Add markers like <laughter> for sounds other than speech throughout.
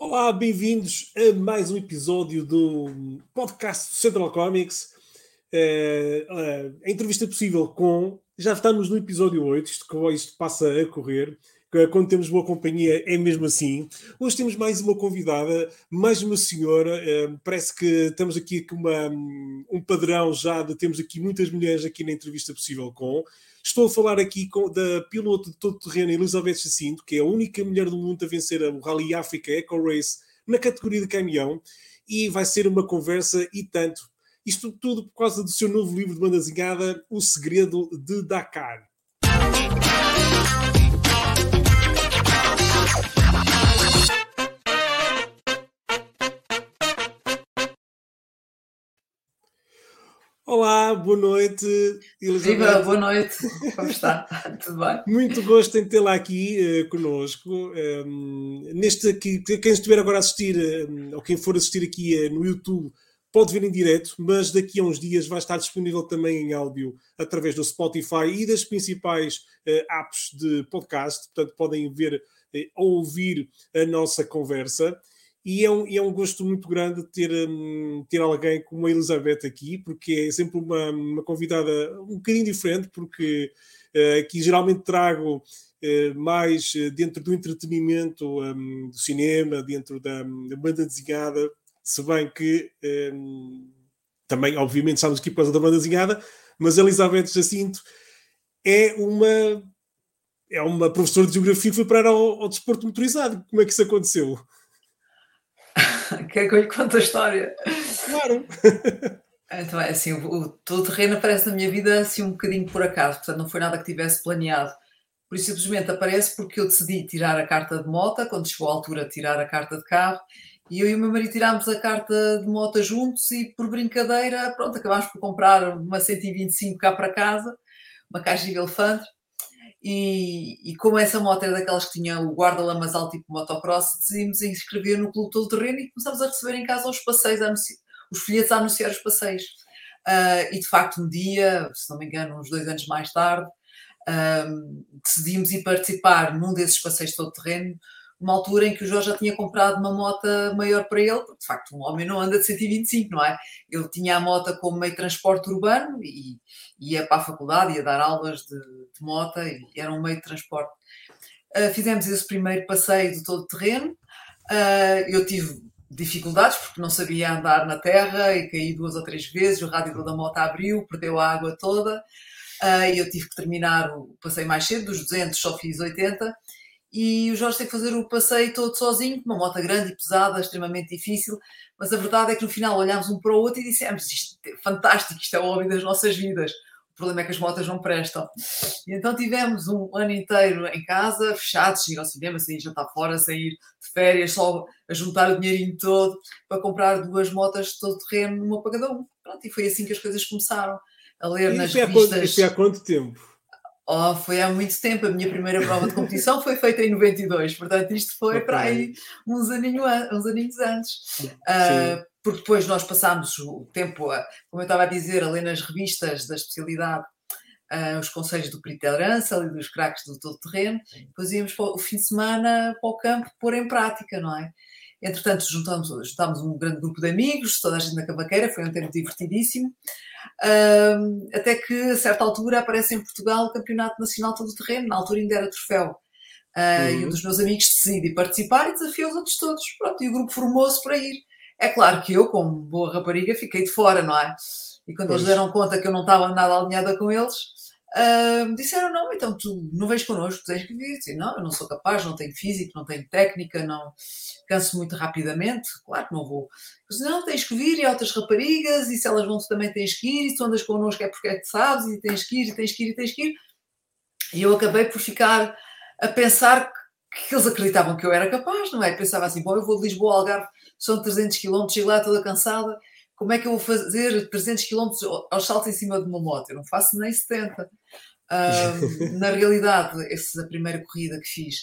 Olá, bem-vindos a mais um episódio do podcast Central Comics. Uh, uh, a entrevista possível com. Já estamos no episódio 8, isto, isto passa a correr. Quando temos boa companhia, é mesmo assim. Hoje temos mais uma convidada, mais uma senhora. Uh, parece que estamos aqui com uma, um padrão já de temos aqui muitas mulheres aqui na entrevista possível com. Estou a falar aqui com, da piloto de todo terreno Elizabeth Jacinto, que é a única mulher do mundo a vencer o Rally África Eco Race na categoria de caminhão, e vai ser uma conversa e tanto. Isto tudo por causa do seu novo livro de banda desenhada, O Segredo de Dakar. Olá, boa noite, Elizabeth. Viva, boa noite, como está? <laughs> Tudo bem? Muito gosto em tê-la aqui uh, conosco. Um, ehm, neste aqui, quem estiver agora a assistir, um, ou quem for assistir aqui uh, no YouTube, pode ver em direto, mas daqui a uns dias vai estar disponível também em áudio através do Spotify e das principais uh, apps de podcast. Portanto, podem ver ou ouvir a nossa conversa. E é um, e é um gosto muito grande ter, um, ter alguém como a Elizabeth aqui, porque é sempre uma, uma convidada um bocadinho diferente, porque uh, aqui geralmente trago uh, mais uh, dentro do entretenimento, um, do cinema, dentro da, da, banda desenhada, se bem que um, também, obviamente, estamos aqui por causa da banda desenhada, mas a Elizabeth Jacinto é uma é uma professora de geografia que foi parar ao, ao desporto motorizado. Como é que isso aconteceu? <laughs> Quer que eu lhe conte a história? Claro! Então é assim, o, o, todo o terreno aparece na minha vida assim um bocadinho por acaso, portanto não foi nada que tivesse planeado. Por isso simplesmente aparece porque eu decidi tirar a carta de moto, quando chegou a altura de tirar a carta de carro, e eu e o meu marido tirámos a carta de moto juntos e por brincadeira, pronto, acabámos por comprar uma 125 cá para casa, uma caixa de elefante, e, e, como essa moto era daquelas que tinha o guarda-lamas alto tipo motocross, decidimos inscrever no Clube Todo Terreno e começámos a receber em casa os passeios, os folhetos a anunciar os passeios. Uh, e de facto, um dia, se não me engano, uns dois anos mais tarde, uh, decidimos ir participar num desses passeios todo terreno uma altura em que o Jorge já tinha comprado uma moto maior para ele, porque de facto um homem não anda de 125, não é? Ele tinha a moto como meio de transporte urbano e ia para a faculdade, ia dar aulas de, de moto e era um meio de transporte. Uh, fizemos esse primeiro passeio de todo terreno. Uh, eu tive dificuldades porque não sabia andar na terra e caí duas ou três vezes, o rádio da moto abriu, perdeu a água toda. Uh, eu tive que terminar o passeio mais cedo, dos 200 só fiz 80 e o Jorge tem que fazer o passeio todo sozinho, com uma moto grande e pesada, extremamente difícil, mas a verdade é que no final olhámos um para o outro e dissemos isto é fantástico, isto é o hobby das nossas vidas. O problema é que as motas não prestam. E então tivemos um ano inteiro em casa, fechados, ir ao cinema, sair jantar fora, sair de férias, só a juntar o dinheirinho todo para comprar duas motas de todo terreno, uma para cada um. Pronto, e foi assim que as coisas começaram. A ler e nas revistas... E foi há quanto tempo? Oh, foi há muito tempo. A minha primeira prova de competição foi feita em 92, portanto, isto foi okay. para aí uns, aninho, uns aninhos antes. Uh, porque depois nós passámos o tempo, a, como eu estava a dizer, a ler nas revistas da especialidade uh, os conselhos do Perito Herança e dos craques do todo terreno, depois íamos para o fim de semana para o campo pôr em prática, não é? Entretanto, juntamos, juntámos um grande grupo de amigos, toda a gente na cavaqueira, foi um tempo divertidíssimo até que a certa altura aparece em Portugal o Campeonato Nacional Todo Terreno, na altura ainda era troféu. Uh, uhum. E um dos meus amigos decide participar e desafia os outros todos. Pronto, e o grupo formou-se para ir. É claro que eu, como boa rapariga, fiquei de fora, não é? E quando pois. eles deram conta que eu não estava nada alinhada com eles, uh, disseram: Não, então tu não vens connosco, tens que vir. Disse, não, eu não sou capaz, não tenho físico, não tenho técnica, não canso muito rapidamente. Claro que não vou. Disse, não, tens que vir e outras raparigas, e se elas vão, tu também tens que ir, e se tu andas connosco é porque é que sabes, e tens que ir, e tens que ir, e tens que ir. E eu acabei por ficar a pensar que eles acreditavam que eu era capaz, não é? Pensava assim, bom, eu vou de Lisboa ao Algarve, são 300 km, chego lá toda cansada, como é que eu vou fazer 300 km aos saltos em cima de uma moto? Eu não faço nem 70. Um, na realidade, essa primeira corrida que fiz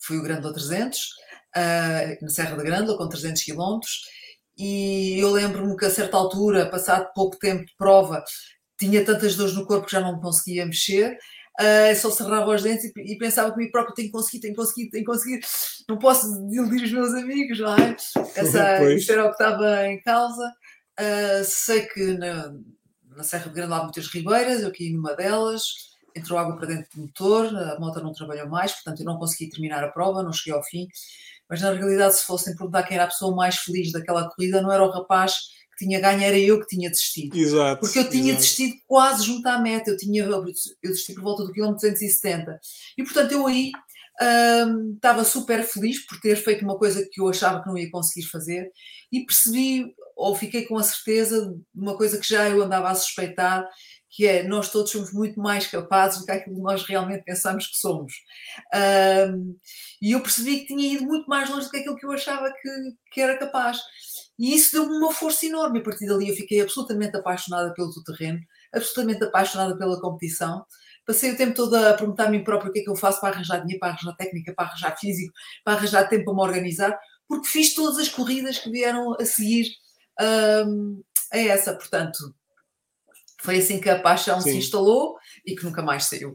foi o Grande 300, uh, na Serra da Grande, com 300 km, e eu lembro-me que a certa altura, passado pouco tempo de prova, tinha tantas dores no corpo que já não conseguia mexer, uh, só cerrava os dentes e, e pensava comigo próprio, tenho conseguido, tenho conseguido, tenho conseguido, não posso desiludir os meus amigos, não é? <laughs> Essa, isso era o que estava em causa. Uh, sei que na, na Serra de Grande há muitas ribeiras, eu aqui numa delas, entrou água para dentro do motor, a moto não trabalhou mais, portanto eu não consegui terminar a prova, não cheguei ao fim. Mas na realidade, se fossem perguntar quem era a pessoa mais feliz daquela corrida, não era o rapaz que tinha ganho, era eu que tinha desistido. Exato. Porque eu tinha exato. desistido quase junto à meta, eu, tinha, eu desisti por volta do quilómetro 270. E portanto eu aí hum, estava super feliz por ter feito uma coisa que eu achava que não ia conseguir fazer e percebi, ou fiquei com a certeza de uma coisa que já eu andava a suspeitar, que é nós todos somos muito mais capazes do que aquilo que nós realmente pensamos que somos. Um, e eu percebi que tinha ido muito mais longe do que aquilo que eu achava que, que era capaz. E isso deu-me uma força enorme. A partir dali eu fiquei absolutamente apaixonada pelo terreno, absolutamente apaixonada pela competição. Passei o tempo todo a perguntar a mim próprio o que é que eu faço para arranjar dinheiro, para arranjar técnica, para arranjar físico, para arranjar tempo para me organizar, porque fiz todas as corridas que vieram a seguir um, a essa. Portanto, foi assim que a paixão Sim. se instalou e que nunca mais saiu.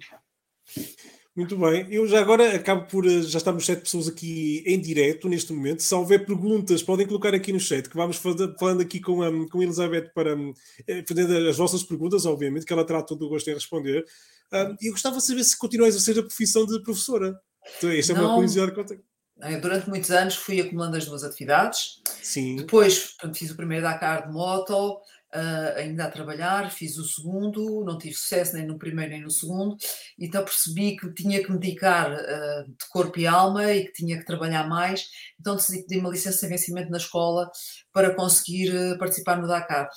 Muito bem, eu já agora acabo por. Eh, já estamos sete pessoas aqui em direto neste momento. Se houver perguntas, podem colocar aqui no chat, que vamos falando aqui com a, com Elizabeth para eh, fazer as vossas perguntas, obviamente, que ela terá todo o gosto em responder. E eu gostava de saber se continuas a ser a profissão de professora. Então, esta Não. é uma curiosidade que eu tenho. Eh, durante muitos anos fui acumulando as duas atividades. Sim. Depois portanto, fiz o primeiro Dakar de moto, uh, ainda a trabalhar, fiz o segundo, não tive sucesso nem no primeiro nem no segundo, então percebi que tinha que me dedicar uh, de corpo e alma e que tinha que trabalhar mais, então decidi pedir uma licença de vencimento na escola para conseguir uh, participar no Dakar.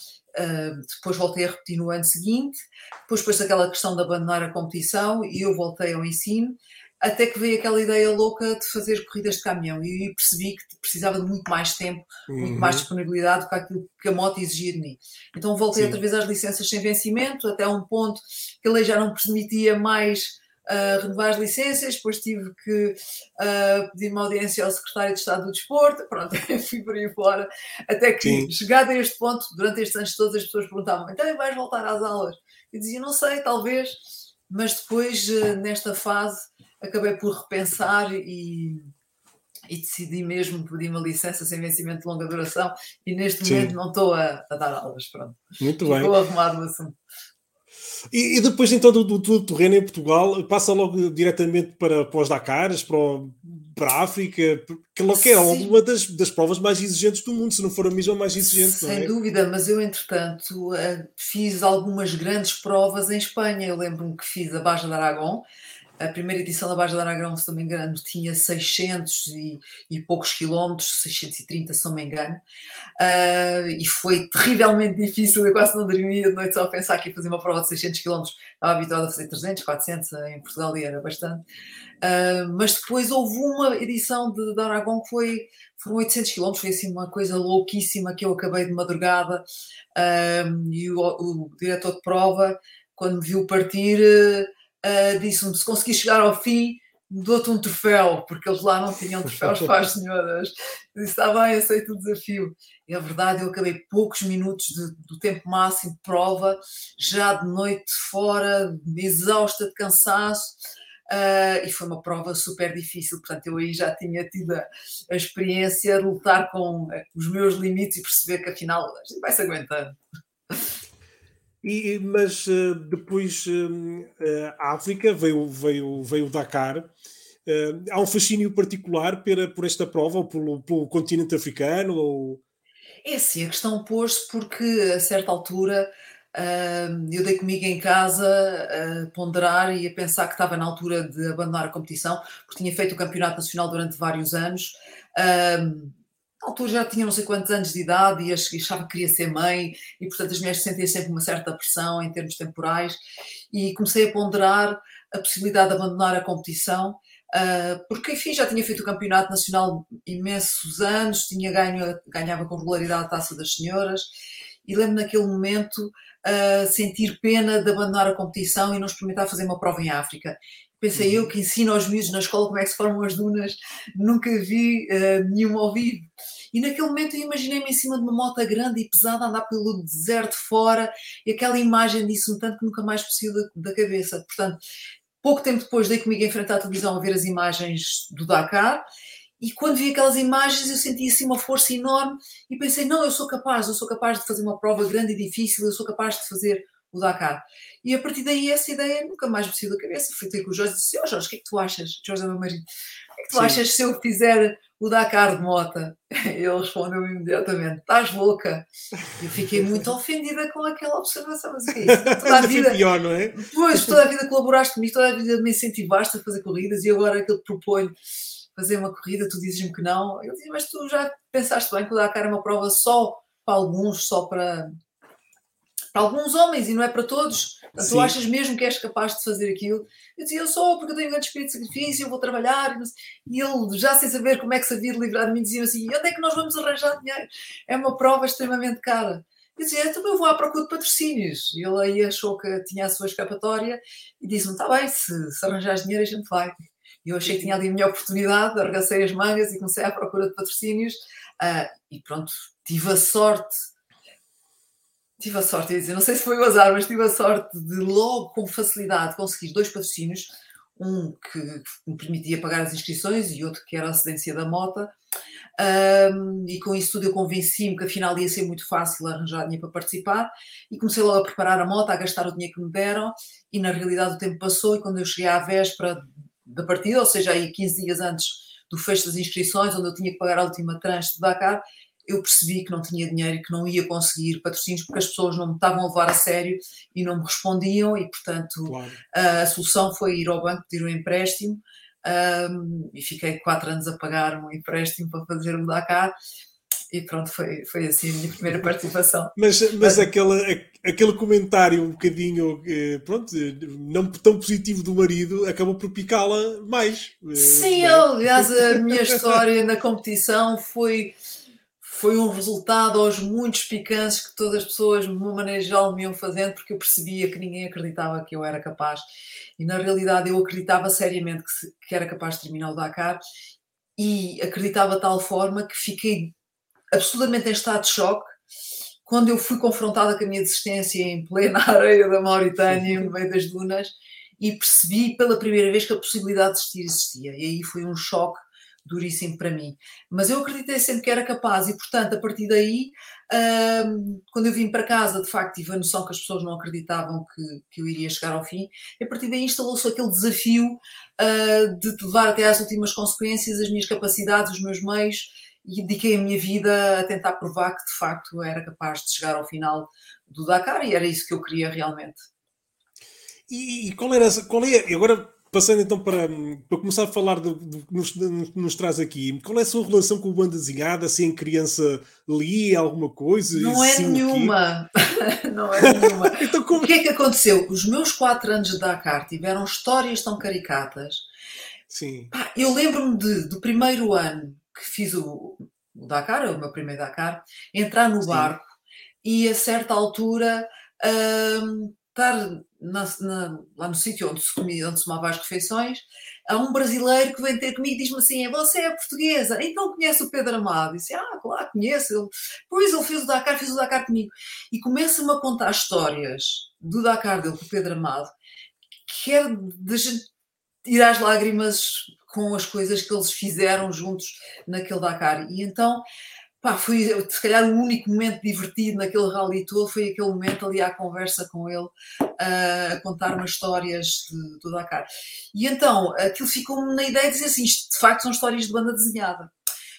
depois voltei a repetir no ano seguinte, depois depois aquela questão de abandonar a competição e eu voltei ao ensino até que veio aquela ideia louca de fazer corridas de caminhão e percebi que precisava de muito mais tempo, uhum. muito mais uhum. disponibilidade do que aquilo que a moto exigia de mim. Então voltei Sim. outra vez às licenças sem vencimento, até um ponto que a lei já não permitia mais uh, renovar as licenças, depois tive que uh, pedir uma audiência ao secretário de Estado do Desporto, <laughs> pronto, fui por aí fora, até que Sim. chegado a este ponto, durante estes anos todos as pessoas perguntavam, então vais voltar às aulas? Eu dizia, não sei, talvez, mas depois, uh, nesta fase, acabei por repensar e, e decidi mesmo pedir uma licença sem vencimento de longa duração e neste Sim. momento não estou a, a, dar aulas. Pronto. Muito bem. Estou arrumado no assunto. E, e, depois então do, do, do, terreno em Portugal, passa logo diretamente para, para os Dakares, para, para a África, que, que é uma das, das provas mais exigentes do mundo, se não for a mesma mais exigente. Sem é? dúvida, mas eu entretanto eh, fiz algumas grandes provas em Espanha. Eu lembro-me que fiz a Baja de Aragão, a primeira edição da Baixa da Aragão, se não me engano, tinha 600 e, e poucos quilómetros, 630, se não me engano, uh, e foi terrivelmente difícil. Eu quase não dormia de noite só a pensar que ia fazer uma prova de 600 quilómetros. Estava habituado a fazer 300, 400 em Portugal e era bastante. Uh, mas depois houve uma edição de, de Aragão que foi, foram 800 quilómetros, foi assim uma coisa louquíssima que eu acabei de madrugada uh, e o, o diretor de prova, quando me viu partir uh, disse-me: se conseguir chegar ao fim, dou-te um troféu, porque eles lá não tinham troféus para as senhoras. Eu disse: está bem, aceito o desafio. E a verdade, eu acabei poucos minutos de, do tempo máximo de prova, já de noite fora, exausta de cansaço. Uh, e foi uma prova super difícil, portanto, eu aí já tinha tido a, a experiência de lutar com os meus limites e perceber que afinal a gente vai se aguentando. E, mas uh, depois uh, a África veio, veio, veio Dakar. Uh, há um fascínio particular pela, por esta prova, ou pelo, pelo continente africano? Ou... É sim, a questão pôs-se porque a certa altura eu dei comigo em casa a ponderar e a pensar que estava na altura de abandonar a competição, porque tinha feito o campeonato nacional durante vários anos na altura já tinha não sei quantos anos de idade e achava que queria ser mãe e portanto as mulheres sentiam sempre uma certa pressão em termos temporais e comecei a ponderar a possibilidade de abandonar a competição uh, porque enfim já tinha feito o campeonato nacional imensos anos, tinha ganho, ganhava com regularidade a taça das senhoras e lembro naquele momento uh, sentir pena de abandonar a competição e não experimentar fazer uma prova em África Pensei eu uhum. que ensino aos miúdos na escola como é que se formam as dunas, nunca vi uh, nenhum ao vivo. E naquele momento eu imaginei-me em cima de uma moto grande e pesada, andar pelo deserto fora, e aquela imagem disse-me tanto que nunca mais possível da, da cabeça. Portanto, Pouco tempo depois dei comigo em frente à televisão a ver as imagens do Dakar e quando vi aquelas imagens eu senti assim uma força enorme e pensei, não, eu sou capaz, eu sou capaz de fazer uma prova grande e difícil, eu sou capaz de fazer o Dakar. E a partir daí essa ideia nunca mais me saiu da cabeça. Fui ter com o Jorge e disse, oh Jorge, o que é que tu achas? Jorge é meu marido. O que é que tu Sim. achas se eu fizer o Dakar de mota? <laughs> Ele respondeu imediatamente, estás louca. Eu fiquei muito ofendida com aquela observação. Mas o que é isso? Toda a vida, pior, não é? Pois, toda a vida colaboraste comigo, toda a vida me incentivaste a fazer corridas e agora que eu te proponho fazer uma corrida, tu dizes-me que não. Eu disse, mas tu já pensaste bem que o Dakar é uma prova só para alguns, só para para alguns homens e não é para todos. Portanto, tu achas mesmo que és capaz de fazer aquilo? Eu dizia, eu sou, porque eu tenho um grande espírito de sacrifício, eu vou trabalhar. E ele, já sem saber como é que sabia livrar de mim, dizia assim: onde é que nós vamos arranjar dinheiro? É uma prova extremamente cara. Eu dizia, então eu vou à procura de patrocínios. E ele aí achou que tinha a sua escapatória e disse-me: está bem, se, se arranjares dinheiro, a gente vai. E eu achei que tinha ali a minha oportunidade, arregacei as mangas e comecei à procura de patrocínios. Uh, e pronto, tive a sorte tive a sorte, dizer, não sei se foi o azar, mas tive a sorte de logo com facilidade conseguir dois patrocínios, um que me permitia pagar as inscrições e outro que era a cedência da mota. Um, e com isso tudo eu convenci-me que afinal ia ser muito fácil arranjar dinheiro para participar e comecei logo a preparar a moto, a gastar o dinheiro que me deram e na realidade o tempo passou e quando eu cheguei à véspera da partida, ou seja, aí 15 dias antes do fecho das inscrições, onde eu tinha que pagar a última tranche do Dakar, eu percebi que não tinha dinheiro e que não ia conseguir patrocínios porque as pessoas não me estavam a levar a sério e não me respondiam e, portanto, claro. a solução foi ir ao banco pedir um empréstimo um, e fiquei quatro anos a pagar um empréstimo para fazer o Dakar e pronto, foi, foi assim a minha primeira <laughs> participação. Mas, mas, mas aquele, aquele comentário um bocadinho, eh, pronto, não tão positivo do marido, acabou por picá-la mais. Eh, Sim, aliás, a minha <laughs> história na competição foi foi um resultado aos muitos picantes que todas as pessoas, de uma maneira geral, me iam fazendo, porque eu percebia que ninguém acreditava que eu era capaz. E na realidade eu acreditava seriamente que, que era capaz de terminar o Dakar e acreditava de tal forma que fiquei absolutamente em estado de choque quando eu fui confrontada com a minha desistência em plena <laughs> areia da Mauritânia, no meio das dunas, e percebi pela primeira vez que a possibilidade de desistir existia. E aí foi um choque duríssimo para mim. Mas eu acreditei sempre que era capaz e, portanto, a partir daí, um, quando eu vim para casa, de facto, tive a noção que as pessoas não acreditavam que, que eu iria chegar ao fim. E a partir daí instalou-se aquele desafio uh, de levar até às últimas consequências as minhas capacidades, os meus meios e dediquei a minha vida a tentar provar que, de facto, era capaz de chegar ao final do Dakar e era isso que eu queria realmente. E, e qual era qual é agora passando então para, para começar a falar do, do que nos, nos, traz aqui, qual é a sua relação com o banda desenhada? Se em criança lia alguma coisa? <laughs> Não é nenhuma. não é nenhuma. então, como... O que é que aconteceu? Os meus quatro anos de Dakar tiveram histórias tão caricatas. Sim. eu lembro-me do primeiro ano que fiz o, o Dakar, o meu primeiro Dakar, entrar no Sim. barco e a certa altura. Hum, estar na, na, lá no sítio onde se comia, onde se tomava as refeições, há um brasileiro que vem ter comigo e diz-me assim: Você é portuguesa, então conhece o Pedro Amado? E disse: Ah, claro, conheço. Ele, pois ele fez o Dakar, fez o Dakar comigo. E começa-me a contar histórias do Dakar dele com o Pedro Amado, que é de ir às lágrimas com as coisas que eles fizeram juntos naquele Dakar. E então pá, foi se calhar o único momento divertido naquele rally todo foi aquele momento ali à conversa com ele a contar-me histórias de, do Dakar. E então aquilo ficou-me na ideia de dizer assim: isto de facto são histórias de banda desenhada.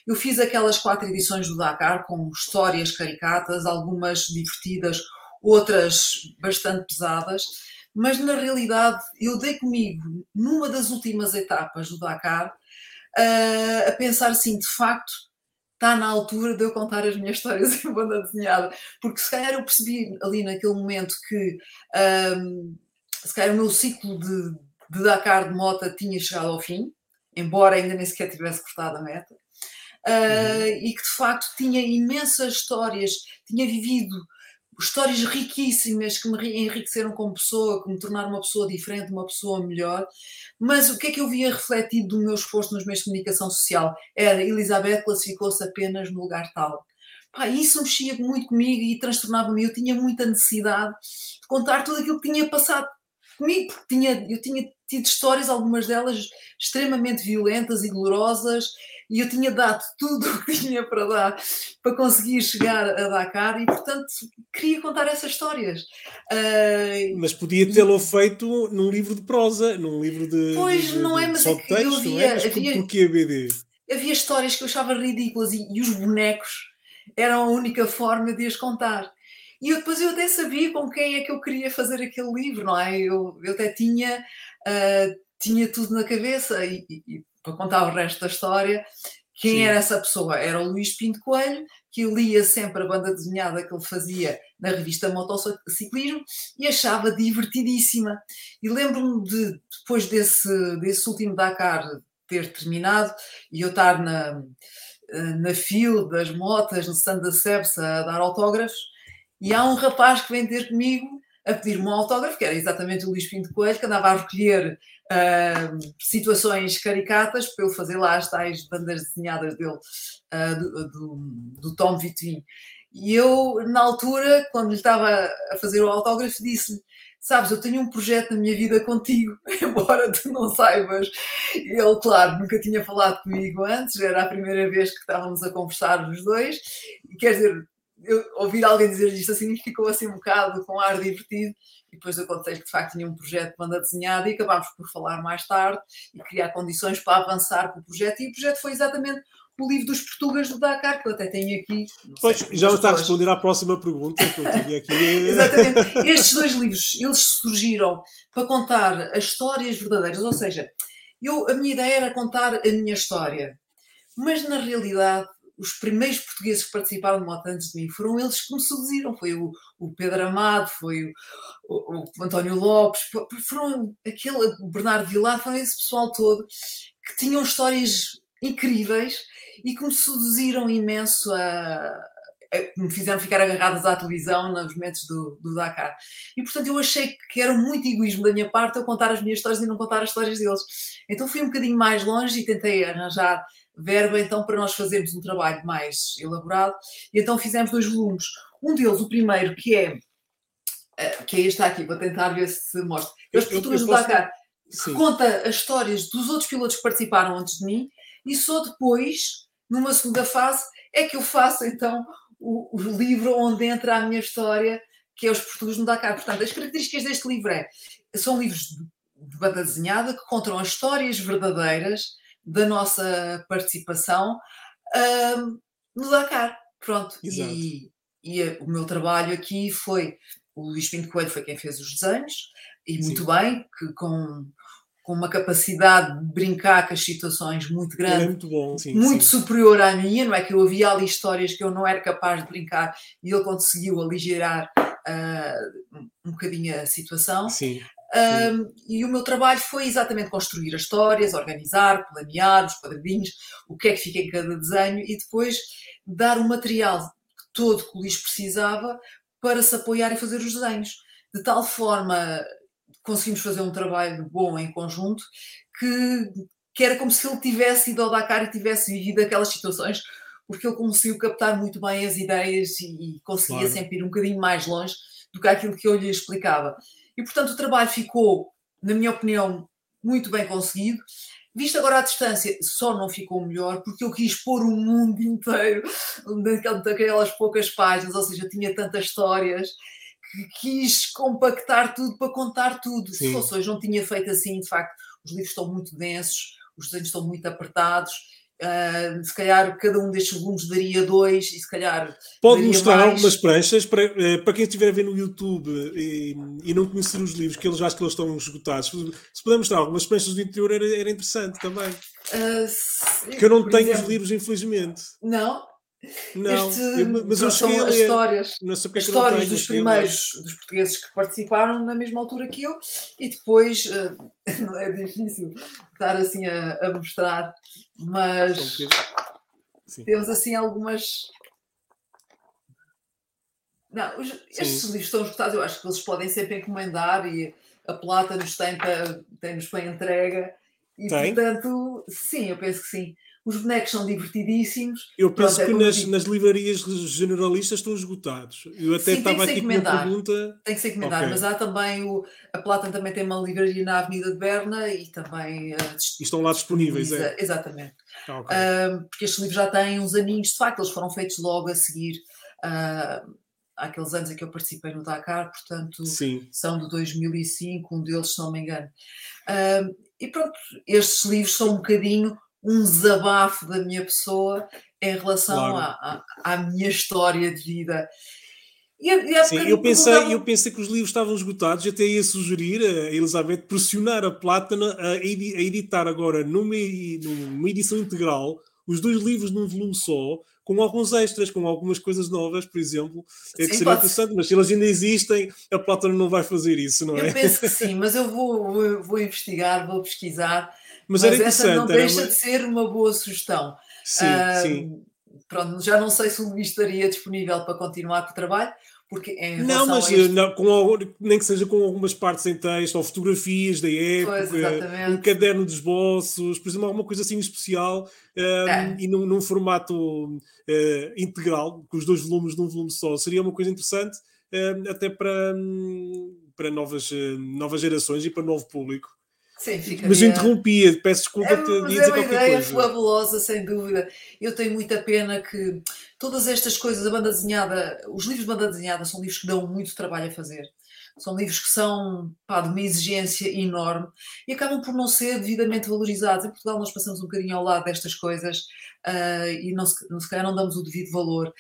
Eu fiz aquelas quatro edições do Dakar com histórias caricatas, algumas divertidas, outras bastante pesadas, mas na realidade eu dei comigo numa das últimas etapas do Dakar a pensar assim: de facto está na altura de eu contar as minhas histórias em banda desenhada, porque se calhar eu percebi ali naquele momento que um, se calhar o meu ciclo de, de Dakar de Mota tinha chegado ao fim, embora ainda nem sequer tivesse cortado a meta, uh, uhum. e que de facto tinha imensas histórias, tinha vivido histórias riquíssimas que me enriqueceram como pessoa, que me tornaram uma pessoa diferente, uma pessoa melhor. Mas o que é que eu via refletido do meu esforço nos meios de comunicação social? Era Elizabeth classificou-se apenas no lugar tal. Pá, isso mexia muito comigo e transtornava-me. Eu tinha muita necessidade de contar tudo aquilo que tinha passado comigo, porque tinha, eu tinha tido histórias, algumas delas extremamente violentas e dolorosas, e eu tinha dado tudo <laughs> o que tinha para dar para conseguir chegar a Dakar e, portanto, queria contar essas histórias. Uh, mas podia tê-lo feito num livro de prosa, num livro de. Pois, de, não é, mas é que texto, eu havia, é? havia, porquê BD? Havia histórias que eu achava ridículas e, e os bonecos eram a única forma de as contar. E eu, depois eu até sabia com quem é que eu queria fazer aquele livro, não é? Eu, eu até tinha, uh, tinha tudo na cabeça e, e, para contar o resto da história, quem Sim. era essa pessoa? Era o Luís Pinto Coelho, que lia sempre a banda desenhada que ele fazia na revista Motociclismo e achava divertidíssima. E lembro-me de, depois desse, desse último Dakar ter terminado e eu estar na, na fila das motas no stand da Cepsa a dar autógrafos, e há um rapaz que vem ter comigo a pedir-me um autógrafo, que era exatamente o Luís Pinto Coelho, que andava a recolher situações caricatas para eu fazer lá as tais bandas desenhadas dele, uh, do, do, do, Tom Vitin. E eu, na altura, quando lhe estava a fazer o autógrafo, disse-lhe: Sabes, eu tenho um projeto na minha vida contigo, <laughs> embora tu não saibas. Ele, claro, nunca tinha falado comigo antes, era a primeira vez que estávamos a conversar os dois. E quer dizer, eu, ouvir alguém dizer isto assim ficou assim um bocado com ar divertido e depois eu contei que de facto tinha um projeto de banda desenhada e acabámos por falar mais tarde e criar condições para avançar com o projeto e o projeto foi exatamente o livro dos portugueses do Dakar, que eu até tenho aqui. Pois, já está a responder à próxima pergunta que eu tinha aqui. <laughs> Exatamente. <laughs> Estes dois livros, eles surgiram para contar as histórias verdadeiras, ou seja, eu, a minha ideia era contar a minha história, mas na realidade os primeiros portugueses que participaram de moto antes de mim foram eles que me seduziram. Foi o, o Pedro Amado, foi o, o, o, António Lopes, foram aquele, o Bernardo Vilar, foi esse pessoal todo que tinham histórias incríveis e que me seduziram imenso a, me fizeram ficar agarradas à televisão nos momentos do, do, Dakar. E portanto eu achei que era muito egoísmo da minha parte eu contar as minhas histórias e não contar as histórias deles. Então fui um bocadinho mais longe e tentei arranjar verba então para nós fazermos um trabalho mais elaborado. E então fizemos dois volumes. Um deles, o primeiro, que é eh, que é este aqui, vou tentar ver se mostra. Os portugueses do Dakar, que conta as histórias dos outros pilotos que participaram antes de mim, e só depois, numa segunda fase, é que eu faço então o, o livro onde entra a minha história, que é os portugueses no Dakar. Portanto, as características deste livro é, são livros de, banda desenhada que contam as histórias verdadeiras da nossa participação uh, no Dakar. Pronto. E, e, o meu trabalho aqui foi. O Luís Pinto Coelho foi quem fez os desenhos, e muito Sim. bem, que com, com uma capacidade de brincar com as situações muito grande, muito, bom. Sim, muito sim. superior à minha, não é? Que eu havia ali histórias que eu não era capaz de brincar e ele conseguiu aligerar uh, um bocadinho a situação. Sim. Um, e o meu trabalho foi exatamente construir as histórias, organizar, planear os quadradinhos, o que é que fica em cada desenho e depois dar o material todo que o Luís precisava para se apoiar e fazer os desenhos. De tal forma conseguimos fazer um trabalho bom em conjunto que, que era como se ele tivesse ido ao Dakar e tivesse vivido aquelas situações, porque ele conseguiu captar muito bem as ideias e, e conseguia claro. sempre ir um bocadinho mais longe do que aquilo que eu lhe explicava. E, portanto, o trabalho ficou, na minha opinião, muito bem conseguido. Visto agora à distância, só não ficou melhor porque eu quis pôr o mundo <laughs> inteiro daquelas poucas páginas, ou seja, tinha tantas histórias quis compactar tudo para contar tudo. Sim. Se fosse hoje, não tinha feito assim, de facto, os livros estão muito densos, os desenhos estão muito apertados Uh, se calhar cada um destes volumes daria dois e se calhar. Pode mostrar mais. algumas pranchas para, eh, para quem estiver a ver no YouTube e, e, não conhecer os livros, que eles acho que eles estão esgotados. Se puder mostrar algumas pranchas do interior era, era interessante também. Uh, se, que eu não tenho exemplo, os livros, infelizmente. Não? Não, este, eu, mas eu são as histórias, não sei é as histórias dos primeiros dos portugueses que participaram na mesma altura que eu e depois uh, <laughs> não é difícil estar assim a, a mostrar, mas temos assim algumas. Não, os, estes livros estão esgotados, eu acho que eles podem sempre encomendar e a Plata nos tem, para, tem-nos para entrega e tem? portanto, sim, eu penso que sim os bonecos são divertidíssimos. Eu penso Pronto, é que nas, nas, livrarias generalistas estão esgotados. Eu até Sim, estava aqui com uma pergunta. Tem que ser encomendado, okay. mas há também o. A Platan também tem uma livraria na Avenida de Berna e também. Uh, e estão lá disponíveis, é? Exatamente. Ah, okay. uh, porque estes livros já têm uns aninhos, de facto, eles foram feitos logo a seguir. Uh, aqueles anos em que eu participei no Dakar, portanto, Sim. são de 2005, um deles, se não me engano. Uh, e pronto, estes livros são um bocadinho um desabafo da minha pessoa em relação claro. à, à, à, minha história de vida. E, e Sim, eu pensei, eu pensei que os livros estavam esgotados, até ia sugerir a Elizabeth pressionar a Plátana a, editar agora numa, numa edição integral os dois livros num volume só, com alguns extras, com algumas coisas novas, por exemplo. É que sim, seria interessante, mas se elas ainda existem, a Plátano não vai fazer isso, não é? Eu penso que sim, <laughs> mas eu vou, vou, vou investigar, vou pesquisar mas, mas essa não deixa uma... de ser uma boa sugestão. Sim, sim. Pronto, já não sei se o Luís estaria disponível para continuar com o trabalho, porque não, mas este... não, com, nem que seja com algumas partes em texto, ou fotografias da época, pois, um caderno de esboços, por exemplo, alguma coisa assim especial um, é. e num, num formato uh, integral, com os dois volumes num volume só, seria uma coisa interessante até para, um, para novas, uh, novas gerações e para novo público. Sim, ficaria... Mas eu interrompia, peço desculpa, é, mas é uma ideia coisa. fabulosa, sem dúvida. Eu tenho muita pena que todas estas coisas, a banda desenhada, os livros de banda desenhada são livros que dão muito trabalho a fazer. São livros que são pá, de uma exigência enorme e acabam por não ser devidamente valorizados. Em Portugal nós passamos um bocadinho ao lado destas coisas uh, e não se, não, se calhar não damos o devido valor.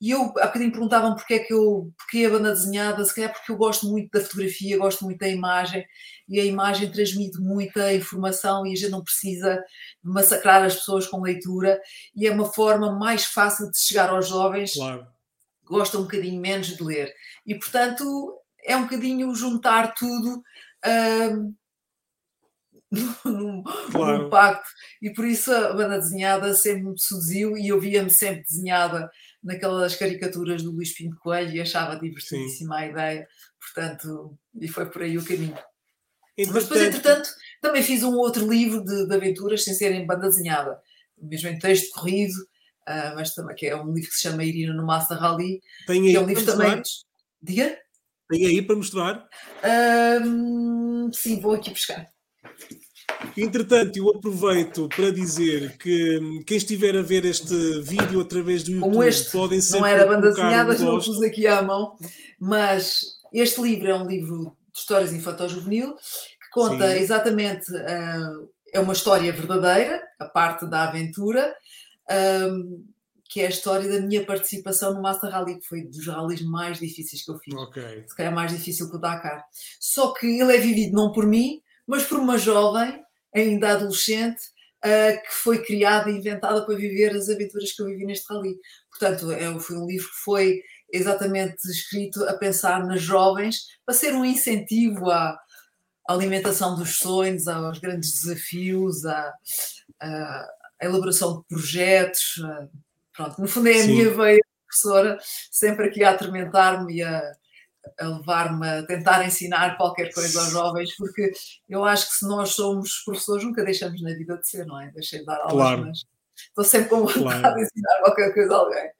E eu, há bocadinho perguntavam porque é que eu, porque a banda desenhada, se calhar porque eu gosto muito da fotografia, gosto muito da imagem, e a imagem transmite muita informação e a gente não precisa massacrar as pessoas com leitura, e é uma forma mais fácil de chegar aos jovens claro. que gostam um bocadinho menos de ler. E, portanto, é um bocadinho juntar tudo hum, <laughs> num, claro. num pacto. E por isso a banda desenhada sempre me seduziu e eu via-me sempre desenhada naquelas caricaturas do Luís Pinto Coelho e achava divertidíssima Sim. a ideia, portanto, e foi por aí o caminho. Entretanto... Mas depois, entretanto, também fiz um outro livro de, de aventuras sem ser em banda desenhada, mesmo em texto corrido, uh, mas também que é um livro que se chama Irina no Master Rally, Tem aí que é um livro também. Diga? Tem aí para mostrar? Uh, sim, vou aqui buscar. Entretanto, eu aproveito para dizer que hum, quem estiver a ver este vídeo através do YouTube Como este, podem sempre não era banda desenhada, não pus aqui à mão, mas este livro é um livro de histórias infantil-juvenil que conta Sim. exatamente, uh, é uma história verdadeira, a parte da aventura, um, que é a história da minha participação no Master Rally, que foi dos rallies mais difíceis que eu fiz. Okay. Se calhar mais difícil que o Dakar. Só que ele é vivido não por mim, mas por uma jovem ainda adolescente, uh, que foi criada e inventada para viver as aventuras que eu vivi neste rally. Portanto, é, foi um livro que foi exatamente escrito a pensar nas jovens, para ser um incentivo à, alimentação dos sonhos, aos grandes desafios, à, à elaboração de projetos. Pronto, no fundo é a Sim. minha veia professora, sempre aqui a atormentar-me e a, a levar-me a tentar ensinar qualquer coisa aos jovens, porque eu acho que se nós somos professores nunca deixamos na vida de ser, não é? Deixei de dar aulas, claro. mas estou sempre com vontade claro. de ensinar qualquer coisa a alguém.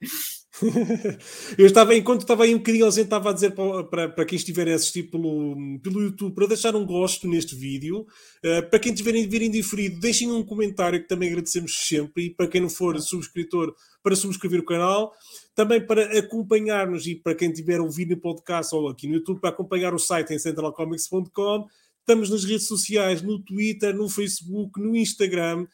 Eu estava, enquanto estava aí um bocadinho ausente, estava a dizer para, para, para, quem estiver a assistir pelo, pelo YouTube para deixar um gosto neste vídeo. Uh, para quem estiver a vir indiferido, deixem um comentário que também agradecemos sempre. E para quem não for subscritor, para subscrever o canal. Também para acompanhar-nos e para quem tiver ouvido no podcast ou aqui no YouTube, para acompanhar o site em centralcomics.com. Estamos nas redes sociais, no Twitter, no Facebook, no Instagram.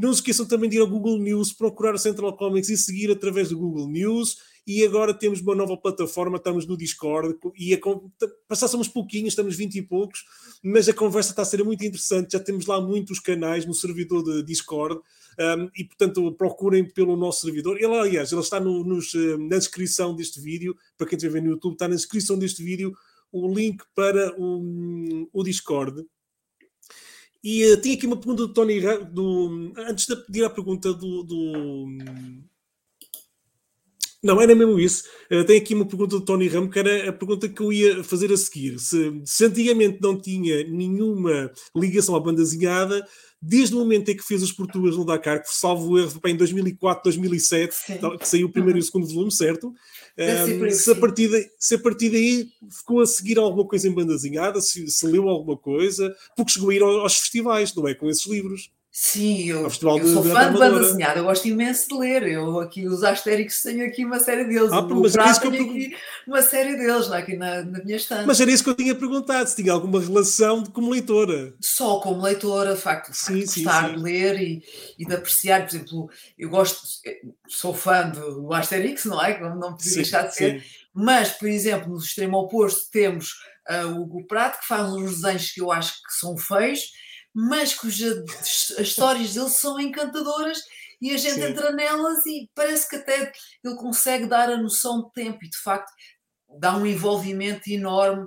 Não se esqueçam também de ir ao Google News, procurar Central Comics e seguir através do Google News. E agora temos uma nova plataforma, estamos no Discord e a, passar somos pouquinhos, estamos 20 e poucos, mas a conversa está a ser muito interessante. Já temos lá muitos canais no servidor de Discord um, e, portanto, procurem pelo nosso servidor. Ele, aliás, ele está no, nos, na descrição deste vídeo, para quem estiver no YouTube, está na descrição deste vídeo o link para o, o Discord e uh, tinha aqui uma pergunta do Tony do, antes de pedir a pergunta do, do... Não, era mesmo isso. Uh, tem aqui uma pergunta do Tony Ramo, que era a pergunta que eu ia fazer a seguir. Se, se antigamente não tinha nenhuma ligação à banda desenhada, desde o momento em que fez as portugas no Dakar, que salvo erro em 2004, 2007, Sim. que saiu o primeiro uhum. e o segundo volume, certo? Um, se, a partir de, se a partir daí ficou a seguir alguma coisa em bandazinhada, se, se leu alguma coisa, porque chegou a ir aos festivais, não é? Com esses livros. Sim, eu, eu sou fã de banda desenhada, eu gosto imenso de ler. Eu aqui, os Astéricos, tenho aqui uma série deles. Ah, mas era isso que eu tenho aqui uma série deles lá aqui na, na minha estante. Mas era isso que eu tinha perguntado, se tinha alguma relação de, como leitora. Só como leitora, de facto, de, sim, facto, sim, gostar sim. de ler e, e de apreciar. Por exemplo, eu gosto, sou fã do, do Asterix, não é? Como não podia deixar de ser. Mas, por exemplo, no extremo oposto temos uh, o Hugo Prato, que faz uns desenhos que eu acho que são feios mas cuja as histórias dele são encantadoras e a gente Sim. entra nelas e parece que até ele consegue dar a noção de tempo e de facto dá um envolvimento enorme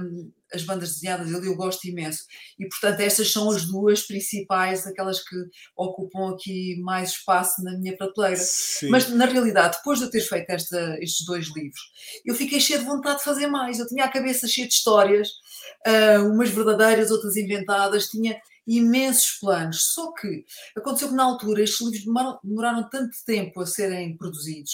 um, as bandas desenhadas dele, eu gosto imenso. E portanto, estas são as duas principais, aquelas que ocupam aqui mais espaço na minha prateleira. Sim. Mas na realidade, depois de eu ter feito esta, estes dois livros, eu fiquei cheia de vontade de fazer mais. Eu tinha a cabeça cheia de histórias, uh, umas verdadeiras, outras inventadas, tinha imensos planos. Só que aconteceu que na altura estes livros demoraram, demoraram tanto tempo a serem produzidos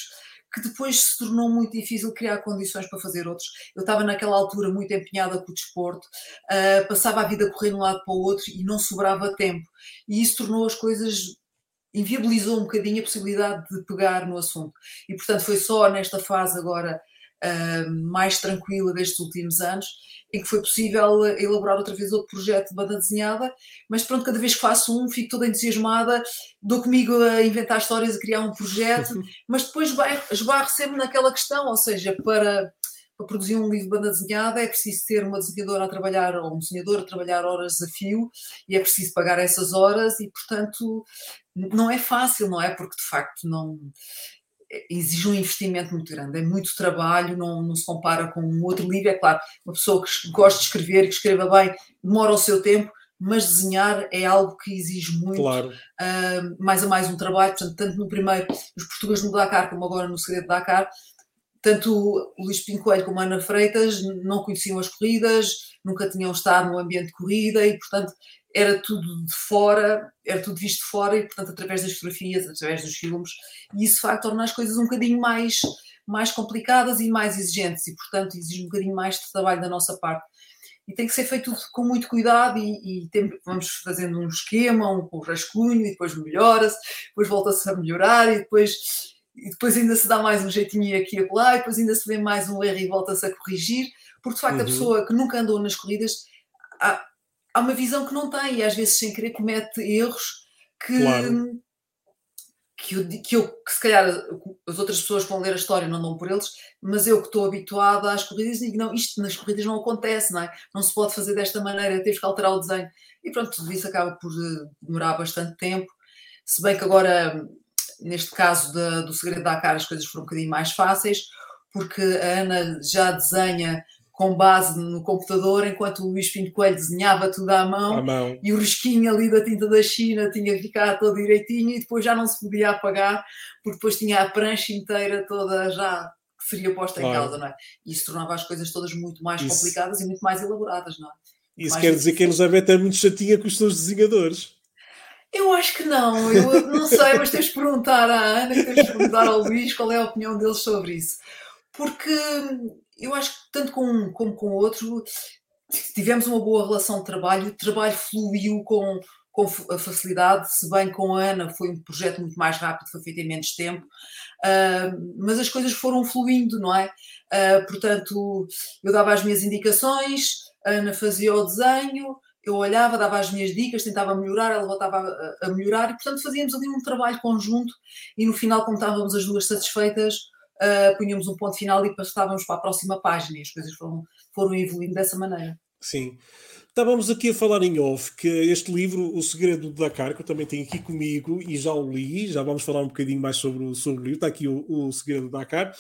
que depois se tornou muito difícil criar condições para fazer outros. Eu estava naquela altura muito empenhada com o desporto, uh, passava a vida a correr de um lado para o outro e não sobrava tempo. E isso tornou as coisas inviabilizou um bocadinho a possibilidade de pegar no assunto. E, portanto, foi só nesta fase agora mais tranquila destes últimos anos em que foi possível elaborar outra vez outro projeto de banda desenhada, mas pronto, cada vez que faço um fico toda entusiasmada, dou comigo a inventar histórias, a criar um projeto, <laughs> mas depois esbarro sempre naquela questão, ou seja, para, para produzir um livro de banda desenhada é preciso ter uma desenhadora a trabalhar, ou um desenhador a trabalhar horas a fio, e é preciso pagar essas horas, e portanto não é fácil, não é? Porque de facto não exige um investimento muito grande, é muito trabalho, não, não, se compara com um outro livro. É claro, uma pessoa que gosta de escrever, que escreva bem, demora o seu tempo, mas desenhar é algo que exige muito, claro. uh, mais a mais um trabalho. Portanto, tanto no primeiro, os portugueses no Dakar, como agora no Segredo de Dakar, tanto o Luís Pinho Coelho como a Ana Freitas não conheciam as corridas, nunca tinham estado no ambiente de corrida e, portanto, era tudo de fora, era tudo visto de fora e, portanto, através das fotografias, através dos filmes, e isso, de facto, torna as coisas um bocadinho mais, mais complicadas e mais exigentes e, portanto, exige um bocadinho mais de trabalho da nossa parte. E tem que ser feito tudo com muito cuidado e, e tem, vamos fazendo um esquema, um, um rascunho, e depois melhora-se, depois volta-se a melhorar e depois, e depois ainda se dá mais um jeitinho aqui e acolá, e depois ainda se vê mais um erro e volta-se a corrigir, porque, de facto, uhum. a pessoa que nunca andou nas corridas... Há, há uma visão que não tem e às vezes sem querer comete erros que, claro. que, eu, que eu, que se calhar as outras pessoas que vão ler a história não dão por eles, mas eu que estou habituada às corridas digo, não, isto nas corridas não acontece, não é? Não se pode fazer desta maneira, temos que alterar o desenho. E pronto, tudo isso acaba por eh, demorar bastante tempo, se bem que agora, neste caso do Segredo da Cara, as coisas foram um bocadinho mais fáceis, porque a Ana já desenha com base no computador, enquanto o Luís Pinto Coelho desenhava tudo à mão, à mão, e o risquinho ali da tinta da China tinha que ficar todo direitinho e depois já não se podia apagar, porque depois tinha a prancha inteira toda já que seria posta claro. em causa, não é? E isso tornava as coisas todas muito mais isso. complicadas e muito mais elaboradas, não é? Isso mais quer dizer que a Elizabeth é muito chatinha com os seus desenhadores. Eu acho que não, eu não sei, mas tens de perguntar à Ana, tens de perguntar ao Luís qual é a opinião deles sobre isso. Porque eu acho que tanto com um como com o outro tivemos uma boa relação de trabalho, o trabalho fluiu com, com facilidade, se bem com a Ana foi um projeto muito mais rápido, foi feito em menos tempo, uh, mas as coisas foram fluindo, não é? Uh, portanto, eu dava as minhas indicações, a Ana fazia o desenho, eu olhava, dava as minhas dicas, tentava melhorar, ela voltava a, a melhorar, e portanto fazíamos ali um trabalho conjunto, e no final, como estávamos as duas satisfeitas, uh, punhamos um ponto final e passávamos para a próxima página e as coisas foram, foram evoluindo dessa maneira. Sim. Estávamos aqui a falar em off que este livro, O Segredo do Dakar, que eu também tenho aqui comigo e já o li, já vamos falar um bocadinho mais sobre, sobre o livro, está aqui o, o Segredo do Dakar.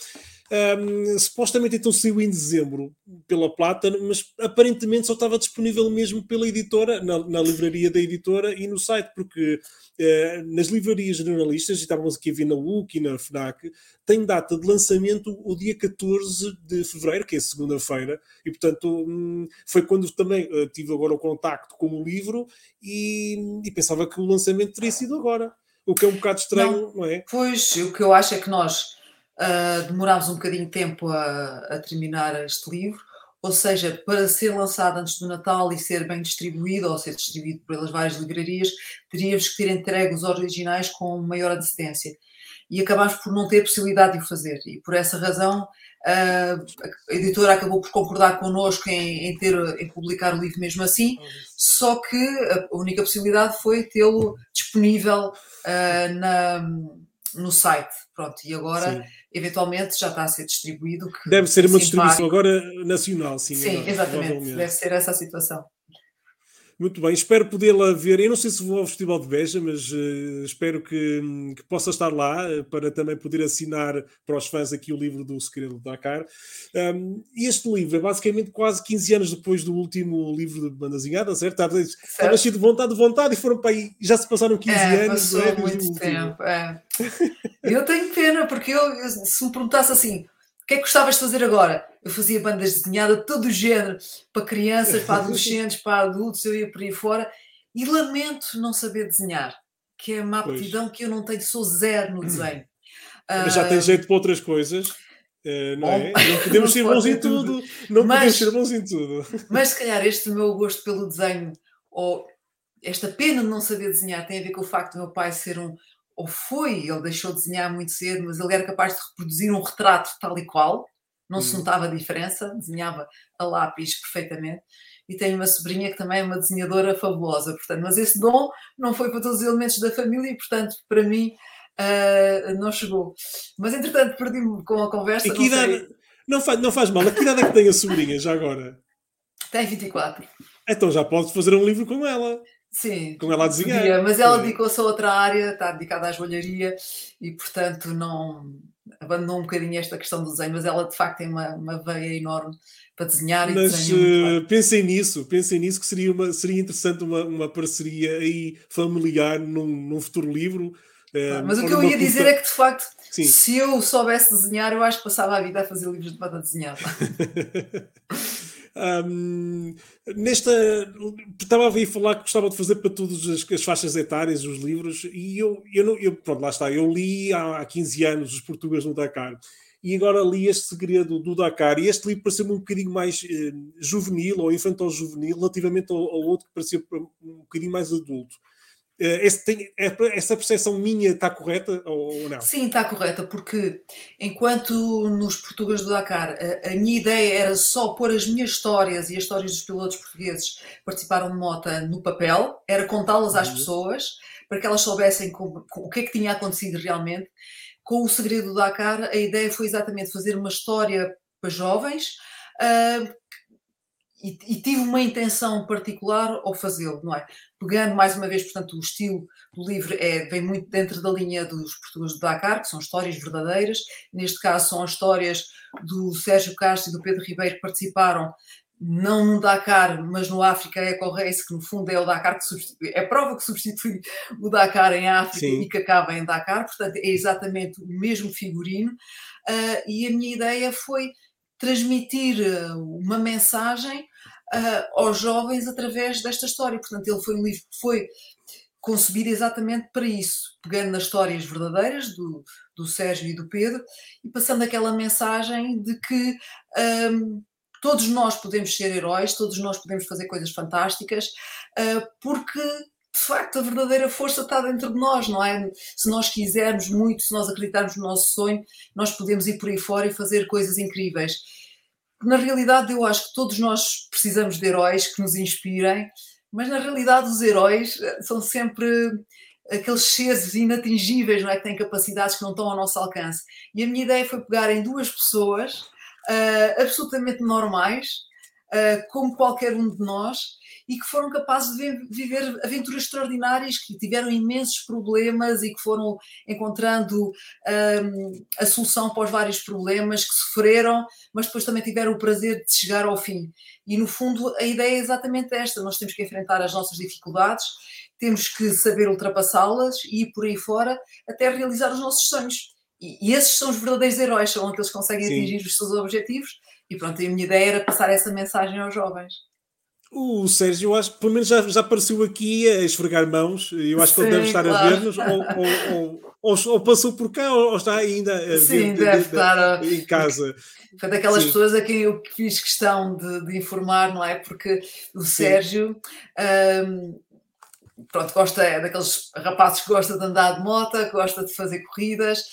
Um, supostamente então saiu em dezembro pela Plata, mas aparentemente só estava disponível mesmo pela editora, na, na livraria da editora e no site, porque uh, nas livrarias jornalistas, e estávamos aqui a ver na UC e na FNAC, tem data de lançamento o dia 14 de fevereiro, que é segunda-feira, e portanto um, foi quando também uh, tive agora o contacto com o livro e, e pensava que o lançamento teria sido agora. O que é um bocado estranho, não, não é? Pois, o que eu acho é que nós uh, demorámos um bocadinho de tempo a, a, terminar este livro, ou seja, para ser lançado antes do Natal e ser bem distribuído, ou ser distribuído pelas várias livrarias, teríamos que ter entregue os originais com maior antecedência. E acabámos por não ter possibilidade de o fazer. E por essa razão, uh, a editora acabou por concordar connosco em, em, ter, em publicar o livro mesmo assim, só que a única possibilidade foi tê-lo disponível uh, na, no site. Pronto, e agora, sim. Eventualmente, já está a ser distribuído. deve ser uma distribuição agora nacional, sim. Sim, exatamente. Deve ser essa a situação. Muito bem, espero podê-la ver. Eu não sei se vou ao Festival de Beja, mas uh, espero que, que, possa estar lá uh, para também poder assinar para os fãs aqui o livro do Segredo do Dakar. Um, este livro é basicamente quase 15 anos depois do último livro de bandazinhada, certo? Estava, estava cheio de vontade, de vontade e foram para aí. Já se passaram 15 é, anos. Passou é, muito tempo. É. eu tenho pena, porque eu, eu, se me perguntasse assim que é que gostavas de fazer agora? Eu fazia bandas desenhadas de todo o género, para crianças, para adolescentes, para adultos, eu ia por aí fora. E lamento não saber desenhar, que é uma aptidão pois. que eu não tenho, sou zero no desenho. Mas já tem jeito para outras coisas. Uh, não, é? não <laughs> podemos não ser bons em tudo. tudo. Não mas, podemos ser bons em tudo. Mas se calhar este meu gosto pelo desenho, ou esta pena de não saber desenhar, tem a ver com o facto do meu pai ser um, ou foi, ele deixou de desenhar muito cedo, mas ele era capaz de reproduzir um retrato tal e qual, não se hum. notava a diferença, desenhava a lápis perfeitamente. E tenho uma sobrinha que também é uma desenhadora fabulosa, portanto, mas esse dom não foi para todos os elementos da família e, portanto, para mim uh, não chegou. Mas entretanto, perdi-me com a conversa. Não, idade... não, faz, não faz mal, a que idade é que tem a sobrinha já agora? Tem 24. Então já podes fazer um livro com ela. Sim. Com ela a desenhar. Podia, mas ela dedicou-se a outra área, está dedicada à joalharia e, portanto, não abandonou um bocadinho esta questão do desenho, mas ela de facto tem uma, uma veia enorme para desenhar e Mas uh, pensem nisso, pensem nisso que seria, uma, seria interessante uma, uma parceria aí familiar num, num futuro livro. Uh, mas o que eu ia dizer é que de facto, Sim. se eu soubesse desenhar, eu acho que passava a vida a fazer livros de banda desenhada. <laughs> Um, nesta. Estava a ouvir falar que gostava de fazer para todas as, as, faixas etárias os livros, e eu, eu, não, eu pronto, lá está. Eu li há, há 15 anos os portugueses no Dakar e agora li este segredo do Dakar. E este livro pareceu-me um bocadinho mais eh, juvenil ou infantil-juvenil, relativamente ao, ao, outro que parecia um bocadinho mais adulto. Eh, tem, é, essa percepção minha está correta ou não? Sim, está correta, porque enquanto nos portugueses do Dakar a, a, minha ideia era só pôr as minhas histórias e as histórias dos pilotos portugueses que participaram de mota no papel, era contá-las às uhum. pessoas para que elas soubessem como, o que é que tinha acontecido realmente. Com o segredo do Dakar, a ideia foi exatamente fazer uma história para jovens uh, e, e, tive uma intenção particular ao fazê-lo, não é? Pegando mais uma vez, portanto, o estilo do livro é, vem muito dentro da linha dos portugueses do Dakar, que são histórias verdadeiras. Neste caso, são as histórias do Sérgio Castro e do Pedro Ribeiro que participaram não no Dakar, mas no África Eco Race, que no fundo é o Dakar que substitui, é a prova que substitui o Dakar em África Sim. e que acaba em Dakar, portanto é exatamente o mesmo figurino. Uh, e a minha ideia foi transmitir ah, uma mensagem uh, aos jovens através desta história. Portanto, ele foi um livro que foi concebido exatamente para isso, pegando nas histórias verdadeiras do, do Sérgio e do Pedro e passando aquela mensagem de que um, todos nós podemos ser heróis, todos nós podemos fazer coisas fantásticas, uh, porque de facto a verdadeira força está dentro de nós, não é? Se nós quisermos muito, se nós acreditarmos no nosso sonho, nós podemos ir por aí fora e fazer coisas incríveis na realidade eu acho que todos nós precisamos de heróis que nos inspirem, mas na realidade os heróis eh, são sempre aqueles seres inatingíveis, não é? Que têm capacidades que não estão ao nosso alcance. E a minha ideia foi pegar em duas pessoas uh, absolutamente normais, uh, como qualquer um de nós, e que foram capazes de viver aventuras extraordinárias, que tiveram imensos problemas e que foram encontrando um, a solução para os vários problemas, que sofreram, mas depois também tiveram o prazer de chegar ao fim. E no fundo a ideia é exatamente esta: nós temos que enfrentar as nossas dificuldades, temos que saber ultrapassá-las e ir por aí fora até realizar os nossos sonhos. E, e esses são os verdadeiros heróis, são aqueles que conseguem Sim. atingir os seus objetivos. E pronto, a minha ideia era passar essa mensagem aos jovens. O Sérgio, eu acho que pelo menos já, já apareceu aqui a esfregar mãos. Eu acho Sim, que ele deve estar claro. a ver-nos, ou, ou, ou, ou, passou por cá, ou, está ainda a Sim, ver deve de, de, estar em casa. Foi daquelas Sim. pessoas a quem eu fiz questão de, de, informar, não é? Porque o Sérgio. Um, pronto, gosta, é daqueles rapazes que gosta de andar de moto, gosta de fazer corridas,